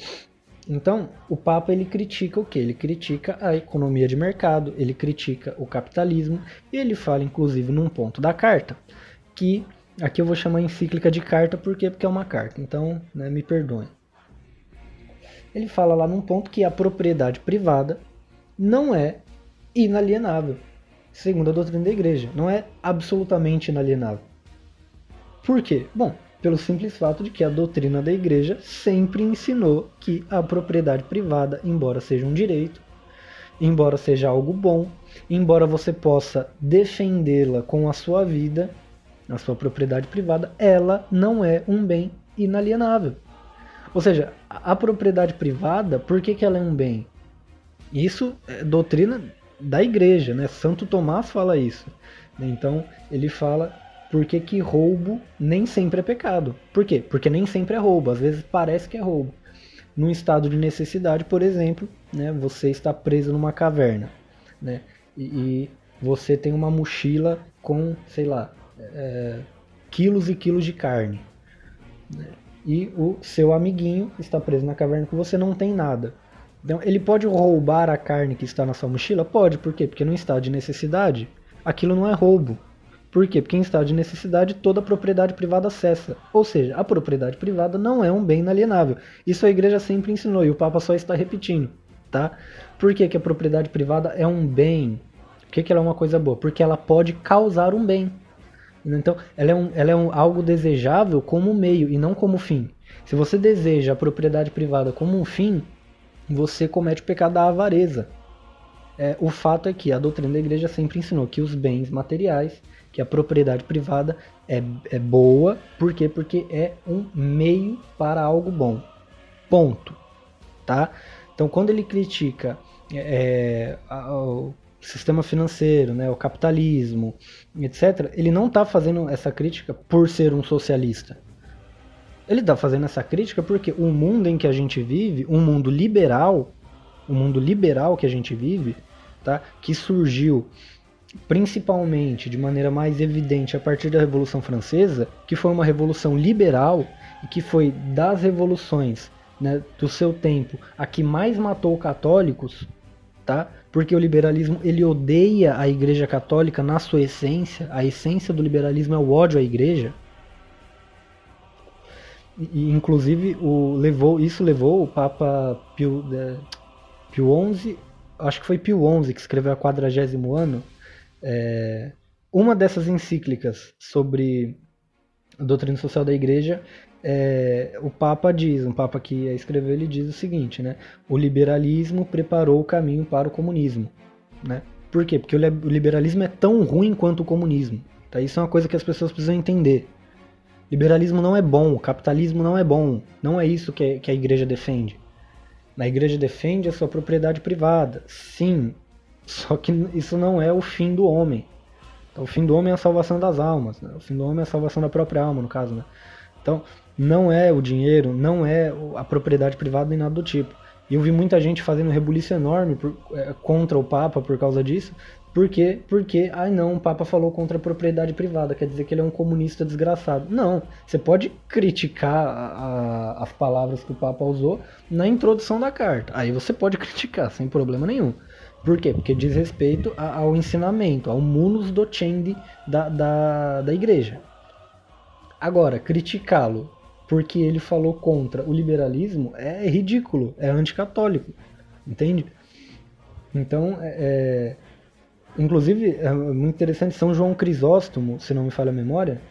Então, o Papa ele critica o que? Ele critica a economia de mercado, ele critica o capitalismo e ele fala, inclusive, num ponto da carta que aqui eu vou chamar encíclica de carta por quê? porque é uma carta. Então, né, me perdoem. Ele fala lá num ponto que a propriedade privada não é inalienável, segundo a doutrina da igreja, não é absolutamente inalienável. Por quê? Bom, pelo simples fato de que a doutrina da igreja sempre ensinou que a propriedade privada, embora seja um direito, embora seja algo bom, embora você possa defendê-la com a sua vida, a sua propriedade privada, ela não é um bem inalienável. Ou seja, a propriedade privada, por que, que ela é um bem? Isso é doutrina da igreja, né? Santo Tomás fala isso. Então ele fala por que, que roubo nem sempre é pecado. Por quê? Porque nem sempre é roubo, às vezes parece que é roubo. Num estado de necessidade, por exemplo, né, você está preso numa caverna, né, e, e você tem uma mochila com, sei lá, é, quilos e quilos de carne. Né, e o seu amiguinho está preso na caverna com você não tem nada. Então, ele pode roubar a carne que está na sua mochila? Pode, por quê? Porque no estado de necessidade, aquilo não é roubo. Por quê? Porque em estado de necessidade toda propriedade privada cessa. Ou seja, a propriedade privada não é um bem inalienável. Isso a igreja sempre ensinou e o Papa só está repetindo. Tá? Por que, que a propriedade privada é um bem? Por que, que ela é uma coisa boa? Porque ela pode causar um bem. Então, ela é, um, ela é um, algo desejável como meio e não como fim. Se você deseja a propriedade privada como um fim, você comete o pecado da avareza. É, o fato é que a doutrina da igreja sempre ensinou que os bens materiais, que a propriedade privada é, é boa, por quê? Porque é um meio para algo bom. Ponto. Tá? Então, quando ele critica é, o sistema financeiro, né, o capitalismo, etc., ele não está fazendo essa crítica por ser um socialista. Ele está fazendo essa crítica porque o mundo em que a gente vive, um mundo liberal, o um mundo liberal que a gente vive, tá, que surgiu principalmente de maneira mais evidente a partir da Revolução Francesa, que foi uma revolução liberal e que foi das revoluções né, do seu tempo a que mais matou católicos, tá? Porque o liberalismo ele odeia a Igreja Católica na sua essência. A essência do liberalismo é o ódio à Igreja. E, inclusive o levou isso levou o Papa Pio, é, Pio XI, acho que foi Pio XI que escreveu a quadragésimo ano. É, uma dessas encíclicas sobre a doutrina social da Igreja é, o Papa diz, um Papa que escreveu, ele diz o seguinte, né? O liberalismo preparou o caminho para o comunismo, né? Por quê? Porque o liberalismo é tão ruim quanto o comunismo. Tá? Isso é uma coisa que as pessoas precisam entender. Liberalismo não é bom, capitalismo não é bom. Não é isso que, que a igreja defende. A igreja defende a sua propriedade privada. Sim, só que isso não é o fim do homem. Então, o fim do homem é a salvação das almas. Né? O fim do homem é a salvação da própria alma, no caso. Né? Então, não é o dinheiro, não é a propriedade privada nem nada do tipo. E eu vi muita gente fazendo rebuliço enorme por, é, contra o Papa por causa disso. Por quê? Porque, ai não, o Papa falou contra a propriedade privada, quer dizer que ele é um comunista desgraçado. Não, você pode criticar a, a, as palavras que o Papa usou na introdução da carta. Aí você pode (laughs) criticar, sem problema nenhum. Por quê? Porque diz respeito ao ensinamento, ao munus docendi da, da, da igreja. Agora, criticá-lo porque ele falou contra o liberalismo é ridículo, é anticatólico, entende? Então, é, é, inclusive, é muito interessante, São João Crisóstomo, se não me falha a memória,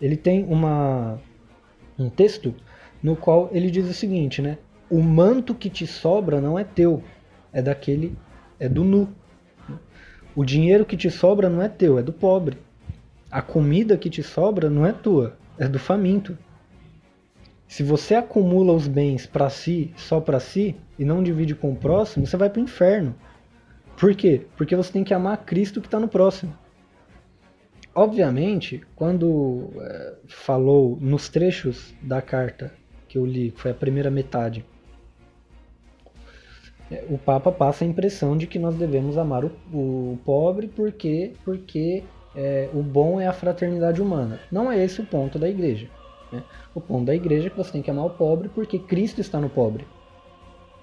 ele tem uma, um texto no qual ele diz o seguinte, né? O manto que te sobra não é teu, é daquele, é do nu. O dinheiro que te sobra não é teu, é do pobre. A comida que te sobra não é tua, é do faminto. Se você acumula os bens para si, só para si, e não divide com o próximo, você vai para o inferno. Por quê? Porque você tem que amar Cristo que está no próximo. Obviamente, quando é, falou nos trechos da carta que eu li, que foi a primeira metade, é, o Papa passa a impressão de que nós devemos amar o, o pobre porque, porque é, o bom é a fraternidade humana. Não é esse o ponto da igreja. Né? O ponto da igreja é que você tem que amar o pobre porque Cristo está no pobre.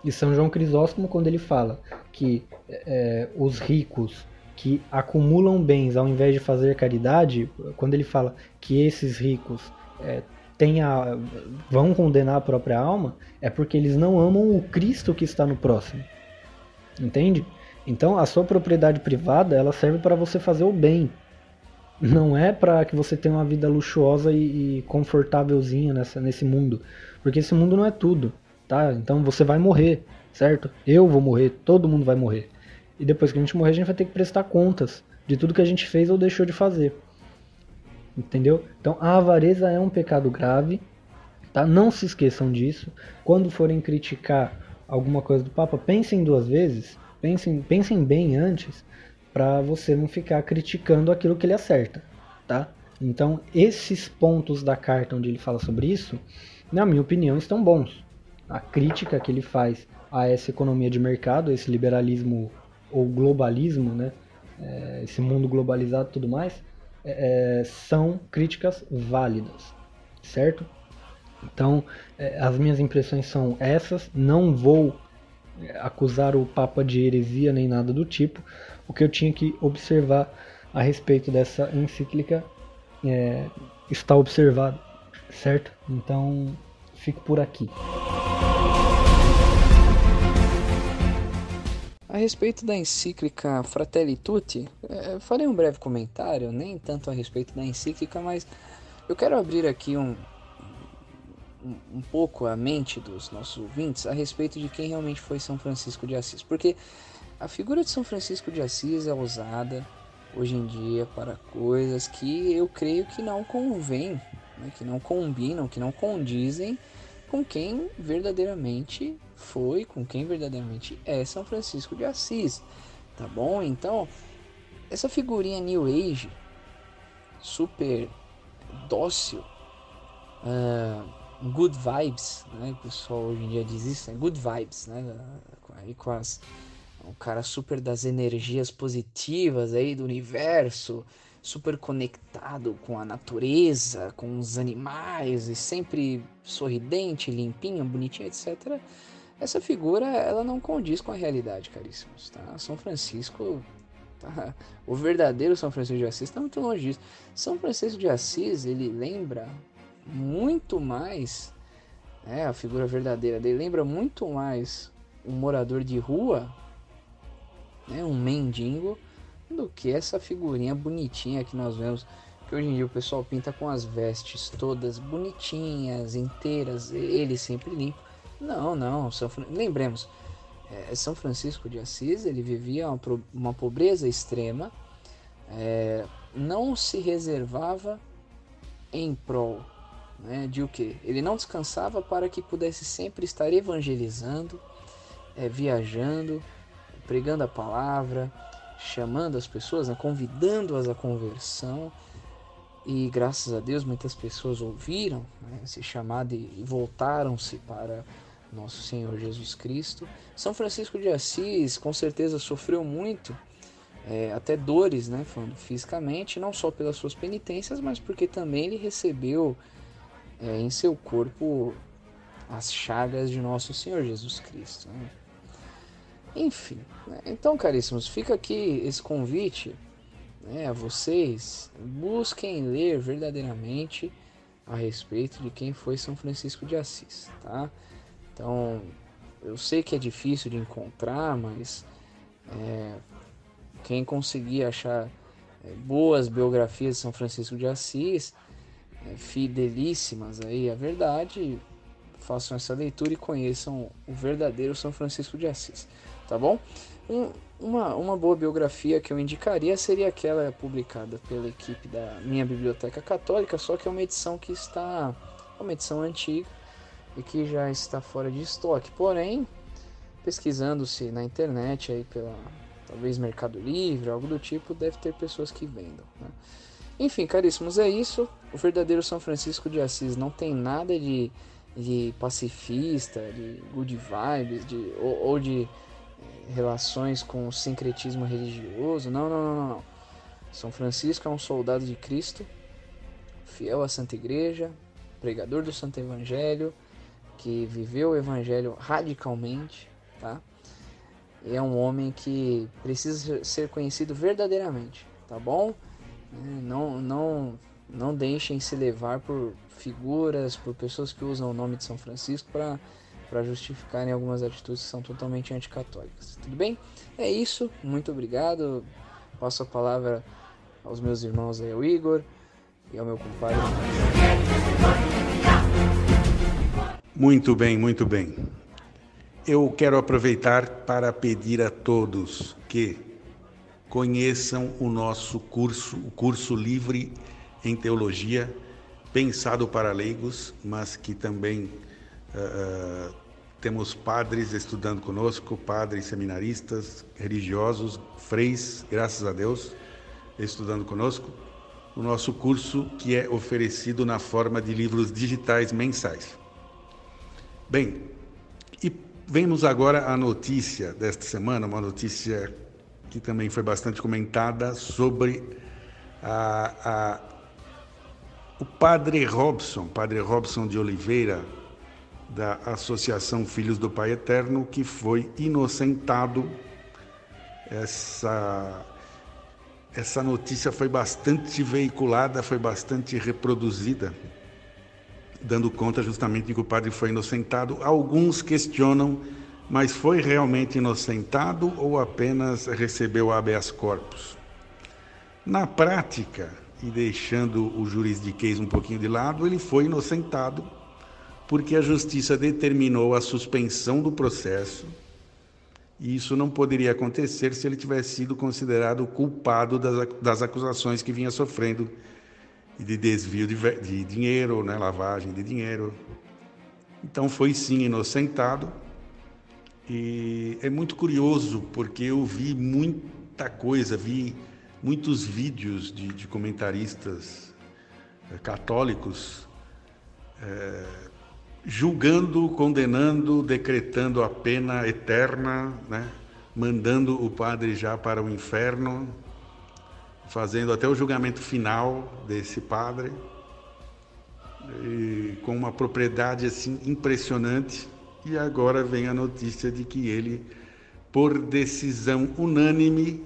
E São João Crisóstomo, quando ele fala que é, os ricos que acumulam bens ao invés de fazer caridade, quando ele fala que esses ricos é, a, vão condenar a própria alma, é porque eles não amam o Cristo que está no próximo. Entende? Então a sua propriedade privada ela serve para você fazer o bem, não é para que você tenha uma vida luxuosa e, e confortávelzinha nessa, nesse mundo. Porque esse mundo não é tudo, tá? Então você vai morrer, certo? Eu vou morrer, todo mundo vai morrer. E depois que a gente morrer, a gente vai ter que prestar contas de tudo que a gente fez ou deixou de fazer. Entendeu? Então a avareza é um pecado grave, tá? Não se esqueçam disso. Quando forem criticar alguma coisa do Papa, pensem duas vezes, pensem, pensem bem antes para você não ficar criticando aquilo que ele acerta, tá? Então, esses pontos da carta onde ele fala sobre isso, na minha opinião, estão bons. A crítica que ele faz a essa economia de mercado, esse liberalismo ou globalismo, né? É, esse mundo globalizado e tudo mais, é, é são críticas válidas, certo? Então, é, as minhas impressões são essas. Não vou é, acusar o Papa de heresia nem nada do tipo, o que eu tinha que observar a respeito dessa encíclica é, está observado, certo? Então, fico por aqui. A respeito da encíclica Fratelli Tutti, é, farei um breve comentário, nem tanto a respeito da encíclica, mas eu quero abrir aqui um, um, um pouco a mente dos nossos ouvintes a respeito de quem realmente foi São Francisco de Assis, porque a figura de São Francisco de Assis é usada hoje em dia para coisas que eu creio que não convém, né, que não combinam, que não condizem com quem verdadeiramente foi, com quem verdadeiramente é São Francisco de Assis, tá bom? Então, essa figurinha New Age, super dócil, uh, good vibes, né? O pessoal hoje em dia diz isso, né? good vibes, né? Aí com as um cara super das energias positivas aí do universo, super conectado com a natureza, com os animais e sempre sorridente, limpinho, bonitinho, etc. Essa figura ela não condiz com a realidade, caríssimos. Tá? São Francisco, tá? o verdadeiro São Francisco de Assis está muito longe disso. São Francisco de Assis ele lembra muito mais, é a figura verdadeira dele lembra muito mais um morador de rua né, um mendigo, do que essa figurinha bonitinha que nós vemos. Que hoje em dia o pessoal pinta com as vestes todas bonitinhas, inteiras, ele sempre limpo. Não, não, São, lembremos, é, São Francisco de Assis ele vivia uma, uma pobreza extrema, é, não se reservava em prol né, de o que? Ele não descansava para que pudesse sempre estar evangelizando, é, viajando, pregando a palavra, chamando as pessoas, né, convidando-as à conversão. E graças a Deus muitas pessoas ouviram né, esse chamado e voltaram-se para nosso Senhor Jesus Cristo. São Francisco de Assis com certeza sofreu muito, é, até dores, né, fisicamente, não só pelas suas penitências, mas porque também ele recebeu é, em seu corpo as chagas de nosso Senhor Jesus Cristo. Né? Enfim, né? então, caríssimos, fica aqui esse convite né, a vocês. Busquem ler verdadeiramente a respeito de quem foi São Francisco de Assis, tá? Então, eu sei que é difícil de encontrar, mas é, quem conseguir achar é, boas biografias de São Francisco de Assis, é, fidelíssimas aí à verdade, façam essa leitura e conheçam o verdadeiro São Francisco de Assis tá bom? Um, uma, uma boa biografia que eu indicaria seria aquela publicada pela equipe da minha biblioteca católica, só que é uma edição que está é uma edição antiga e que já está fora de estoque. Porém, pesquisando-se na internet aí pela talvez Mercado Livre, algo do tipo, deve ter pessoas que vendam. Né? Enfim, caríssimos, é isso. O verdadeiro São Francisco de Assis não tem nada de, de pacifista, de good vibes, de, ou, ou de relações com o sincretismo religioso. Não, não, não, não. São Francisco é um soldado de Cristo, fiel à Santa Igreja, pregador do Santo Evangelho, que viveu o Evangelho radicalmente, tá? E é um homem que precisa ser conhecido verdadeiramente, tá bom? Não, não, não deixem se levar por figuras, por pessoas que usam o nome de São Francisco para para justificarem algumas atitudes que são totalmente anticatólicas. Tudo bem? É isso. Muito obrigado. Passo a palavra aos meus irmãos aí, ao Igor e ao meu compadre. Muito bem, muito bem. Eu quero aproveitar para pedir a todos que conheçam o nosso curso, o curso livre em teologia, pensado para leigos, mas que também Uh, temos padres estudando conosco, padres seminaristas, religiosos, freis, graças a Deus, estudando conosco. O nosso curso que é oferecido na forma de livros digitais mensais. Bem, e vemos agora a notícia desta semana, uma notícia que também foi bastante comentada sobre a, a, o padre Robson, padre Robson de Oliveira, da Associação Filhos do Pai Eterno, que foi inocentado essa essa notícia foi bastante veiculada, foi bastante reproduzida, dando conta justamente de que o padre foi inocentado. Alguns questionam, mas foi realmente inocentado ou apenas recebeu habeas corpus? Na prática, e deixando o juridiquês um pouquinho de lado, ele foi inocentado porque a justiça determinou a suspensão do processo e isso não poderia acontecer se ele tivesse sido considerado culpado das, das acusações que vinha sofrendo de desvio de, de dinheiro, né, lavagem de dinheiro. Então foi sim inocentado. E é muito curioso porque eu vi muita coisa, vi muitos vídeos de, de comentaristas é, católicos é, julgando, condenando, decretando a pena eterna, né? mandando o padre já para o inferno, fazendo até o julgamento final desse padre, com uma propriedade assim impressionante. E agora vem a notícia de que ele, por decisão unânime,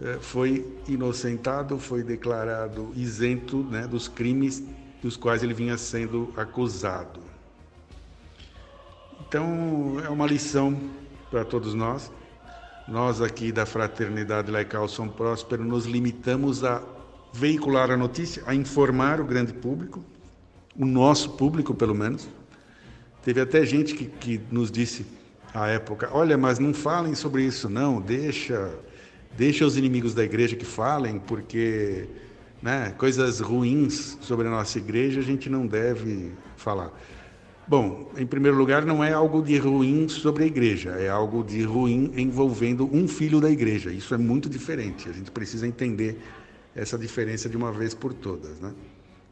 eh, foi inocentado, foi declarado isento né, dos crimes dos quais ele vinha sendo acusado. Então, é uma lição para todos nós. Nós aqui da Fraternidade Laical São Próspero nos limitamos a veicular a notícia, a informar o grande público, o nosso público pelo menos. Teve até gente que, que nos disse à época: olha, mas não falem sobre isso, não, deixa, deixa os inimigos da igreja que falem, porque né, coisas ruins sobre a nossa igreja a gente não deve falar. Bom, em primeiro lugar, não é algo de ruim sobre a igreja, é algo de ruim envolvendo um filho da igreja. Isso é muito diferente. A gente precisa entender essa diferença de uma vez por todas. Né?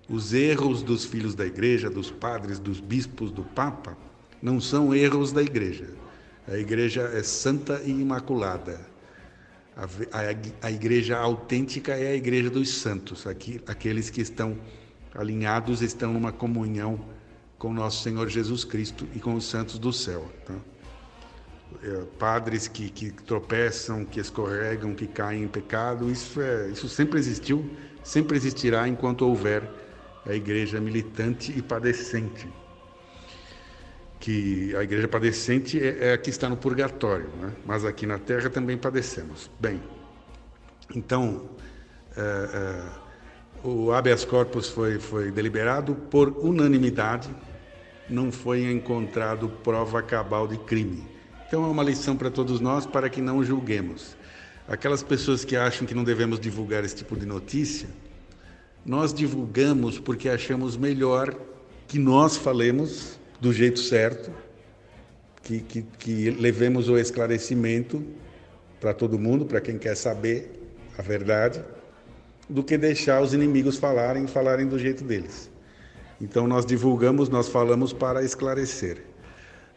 Os erros dos filhos da igreja, dos padres, dos bispos, do Papa, não são erros da igreja. A igreja é santa e imaculada. A, a, a igreja autêntica é a igreja dos santos, aqui, aqueles que estão alinhados, estão numa comunhão com nosso Senhor Jesus Cristo e com os santos do céu. Tá? É, padres que, que tropeçam, que escorregam, que caem em pecado, isso, é, isso sempre existiu, sempre existirá enquanto houver a igreja militante e padecente. Que a igreja padecente é, é a que está no purgatório, né? mas aqui na terra também padecemos. Bem, então, é, é, o habeas corpus foi, foi deliberado por unanimidade não foi encontrado prova cabal de crime. Então é uma lição para todos nós para que não julguemos. Aquelas pessoas que acham que não devemos divulgar esse tipo de notícia, nós divulgamos porque achamos melhor que nós falemos do jeito certo, que, que, que levemos o esclarecimento para todo mundo, para quem quer saber a verdade, do que deixar os inimigos falarem e falarem do jeito deles. Então nós divulgamos, nós falamos para esclarecer.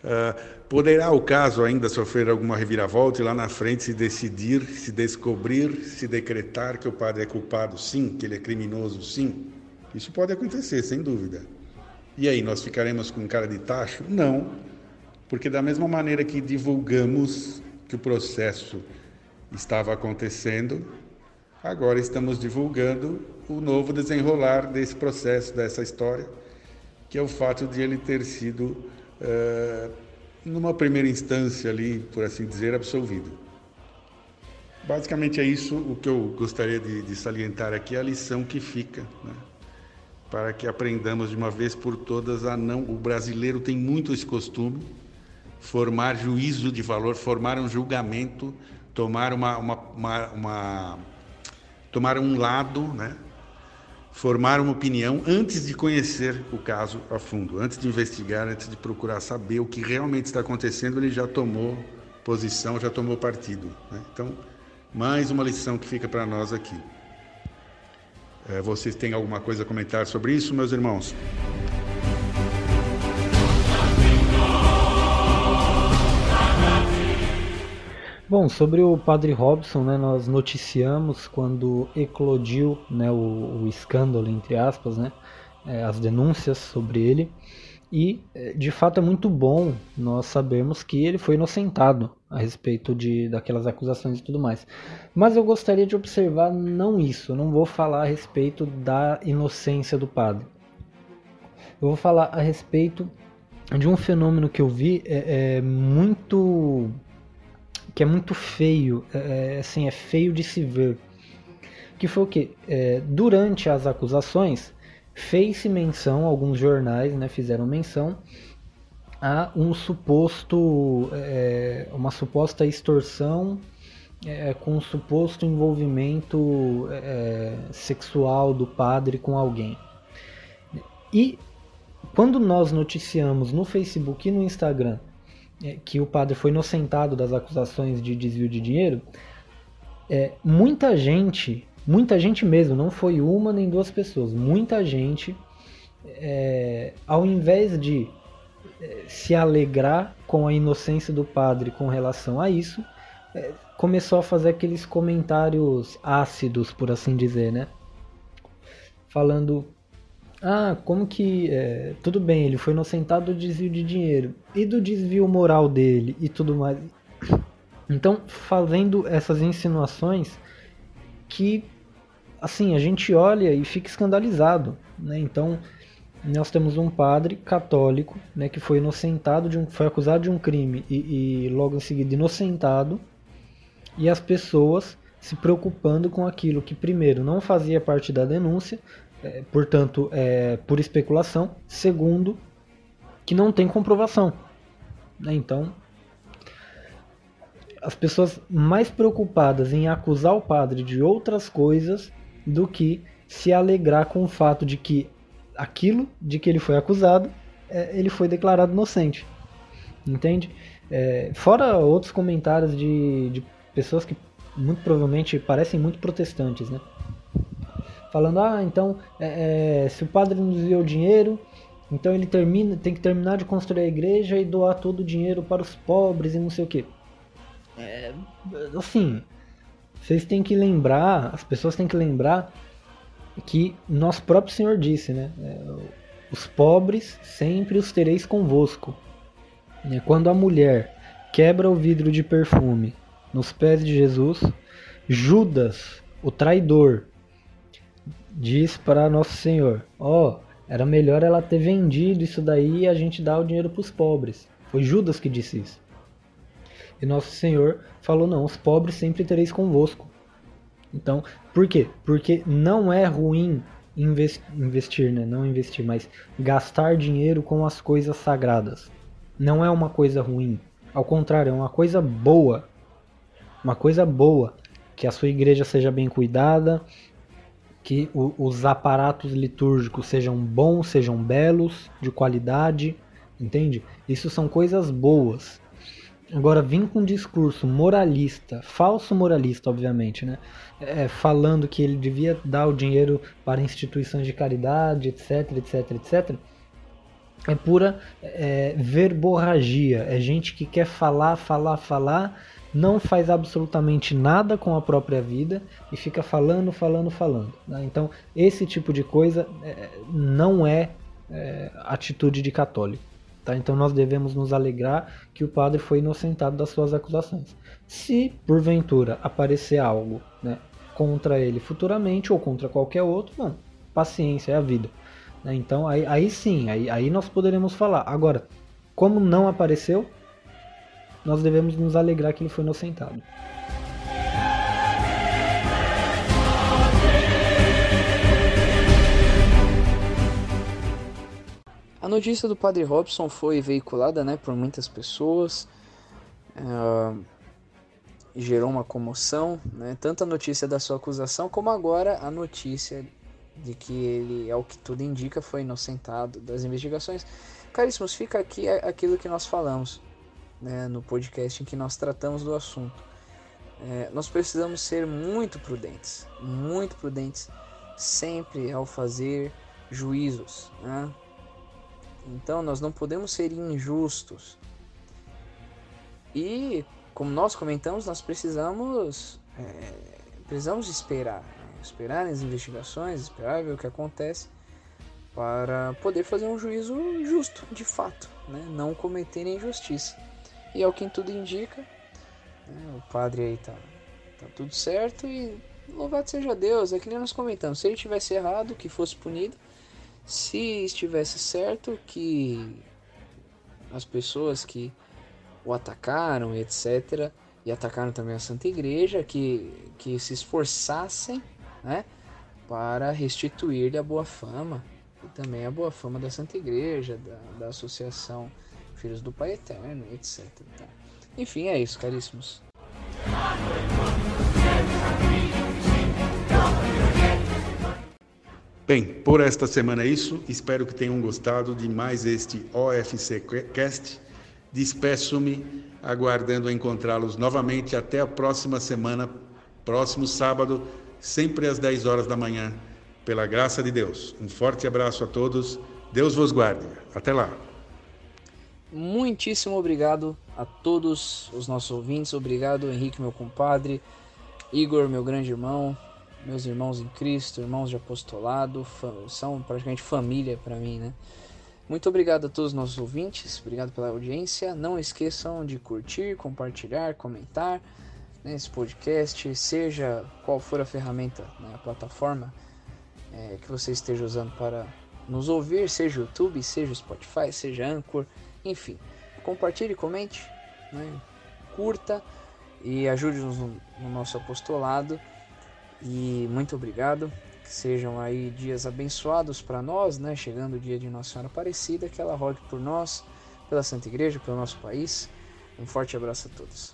Uh, poderá o caso ainda sofrer alguma reviravolta e lá na frente se decidir, se descobrir, se decretar que o padre é culpado, sim, que ele é criminoso, sim. Isso pode acontecer, sem dúvida. E aí, nós ficaremos com cara de tacho? Não, porque da mesma maneira que divulgamos que o processo estava acontecendo, agora estamos divulgando o novo desenrolar desse processo, dessa história, que é o fato de ele ter sido, uh, numa primeira instância ali, por assim dizer, absolvido. Basicamente é isso o que eu gostaria de, de salientar aqui, a lição que fica, né? para que aprendamos de uma vez por todas a não. O brasileiro tem muito esse costume, formar juízo de valor, formar um julgamento, tomar uma, uma, uma, uma tomar um lado, né? Formar uma opinião antes de conhecer o caso a fundo, antes de investigar, antes de procurar saber o que realmente está acontecendo, ele já tomou posição, já tomou partido. Né? Então, mais uma lição que fica para nós aqui. É, vocês têm alguma coisa a comentar sobre isso, meus irmãos? Bom, sobre o padre Robson, né, nós noticiamos quando eclodiu né, o, o escândalo, entre aspas, né, é, as denúncias sobre ele. E, é, de fato, é muito bom nós sabermos que ele foi inocentado a respeito de daquelas acusações e tudo mais. Mas eu gostaria de observar não isso, eu não vou falar a respeito da inocência do padre. Eu vou falar a respeito de um fenômeno que eu vi é, é muito que é muito feio, é, é assim, é feio de se ver. Que foi o que? É, durante as acusações, fez-se menção, alguns jornais né, fizeram menção a um suposto, é, uma suposta extorsão é, com um suposto envolvimento é, sexual do padre com alguém. E quando nós noticiamos no Facebook e no Instagram é, que o padre foi inocentado das acusações de desvio de dinheiro, é, muita gente, muita gente mesmo, não foi uma nem duas pessoas, muita gente, é, ao invés de é, se alegrar com a inocência do padre com relação a isso, é, começou a fazer aqueles comentários ácidos, por assim dizer, né? Falando ah, como que. É, tudo bem, ele foi inocentado do desvio de dinheiro. E do desvio moral dele e tudo mais. Então, fazendo essas insinuações que, assim, a gente olha e fica escandalizado. Né? Então, nós temos um padre católico né, que foi inocentado, de um, foi acusado de um crime e, e logo em seguida inocentado. E as pessoas se preocupando com aquilo que, primeiro, não fazia parte da denúncia, é, portanto, é, por especulação. Segundo, que não tem comprovação. Né? Então, as pessoas mais preocupadas em acusar o padre de outras coisas do que se alegrar com o fato de que aquilo de que ele foi acusado, é, ele foi declarado inocente. Entende? É, fora outros comentários de, de pessoas que muito provavelmente parecem muito protestantes, né? Falando, ah, então é, é, se o padre não desviou dinheiro, então ele termina, tem que terminar de construir a igreja e doar todo o dinheiro para os pobres e não sei o que. É, assim, vocês têm que lembrar, as pessoas têm que lembrar que nosso próprio Senhor disse, né? É, os pobres sempre os tereis convosco. Quando a mulher quebra o vidro de perfume nos pés de Jesus, Judas, o traidor, diz para Nosso Senhor: Ó, oh, era melhor ela ter vendido isso daí e a gente dar o dinheiro para os pobres. Foi Judas que disse isso. E Nosso Senhor falou: Não, os pobres sempre tereis convosco. Então, por quê? Porque não é ruim investir, né? Não investir, mas gastar dinheiro com as coisas sagradas. Não é uma coisa ruim. Ao contrário, é uma coisa boa. Uma coisa boa. Que a sua igreja seja bem cuidada, que o, os aparatos litúrgicos sejam bons, sejam belos, de qualidade, entende? Isso são coisas boas. Agora, vir com um discurso moralista, falso moralista, obviamente, né? É, falando que ele devia dar o dinheiro para instituições de caridade, etc, etc, etc. É pura é, verborragia. É gente que quer falar, falar, falar não faz absolutamente nada com a própria vida e fica falando, falando, falando. Né? Então, esse tipo de coisa é, não é, é, atitude de católico. Tá? Então, nós devemos nos alegrar que o padre foi inocentado das suas acusações. Se, porventura, aparecer algo né, contra ele futuramente ou contra qualquer outro, não, paciência, é a vida. Né? Então, aí, aí sim, aí, aí nós poderemos falar. Agora, como não apareceu, nós devemos nos alegrar que ele foi inocentado. A notícia do Padre Robson foi veiculada né, por muitas pessoas, uh, gerou uma comoção, né, tanto a notícia da sua acusação como agora a notícia de que ele, ao que tudo indica, foi inocentado das investigações. Caríssimos, fica aqui aquilo que nós falamos né, no podcast em que nós tratamos do assunto. É, nós precisamos ser muito prudentes, muito prudentes, sempre ao fazer juízos. Né? Então nós não podemos ser injustos. E, como nós comentamos, nós precisamos, é, precisamos esperar. Né? Esperar as investigações, esperar ver o que acontece, para poder fazer um juízo justo, de fato, né? não cometer injustiça. E é o que tudo indica, né? o padre aí tá, tá tudo certo e louvado seja Deus, é que nem nós comentamos, se ele tivesse errado, que fosse punido, se estivesse certo, que as pessoas que o atacaram, etc., e atacaram também a Santa Igreja, que, que se esforçassem né, para restituir-lhe a boa fama, e também a boa fama da Santa Igreja, da, da Associação Filhos do Pai Eterno, etc. Tá? Enfim, é isso, caríssimos. Bem, por esta semana é isso. Espero que tenham gostado de mais este OFC Cast. Despeço-me, aguardando encontrá-los novamente até a próxima semana, próximo sábado, sempre às 10 horas da manhã pela graça de Deus. Um forte abraço a todos. Deus vos guarde. Até lá. Muitíssimo obrigado a todos os nossos ouvintes. Obrigado, Henrique, meu compadre. Igor, meu grande irmão. Meus irmãos em Cristo, irmãos de apostolado. São praticamente família para mim, né? Muito obrigado a todos os nossos ouvintes. Obrigado pela audiência. Não esqueçam de curtir, compartilhar, comentar né, esse podcast, seja qual for a ferramenta, né, a plataforma é, que você esteja usando para nos ouvir, seja YouTube, seja Spotify, seja Anchor, enfim. Compartilhe, comente, né, curta e ajude-nos no, no nosso apostolado. E muito obrigado. Que sejam aí dias abençoados para nós, né? Chegando o dia de Nossa Senhora Aparecida, que ela rogue por nós, pela Santa Igreja, pelo nosso país. Um forte abraço a todos.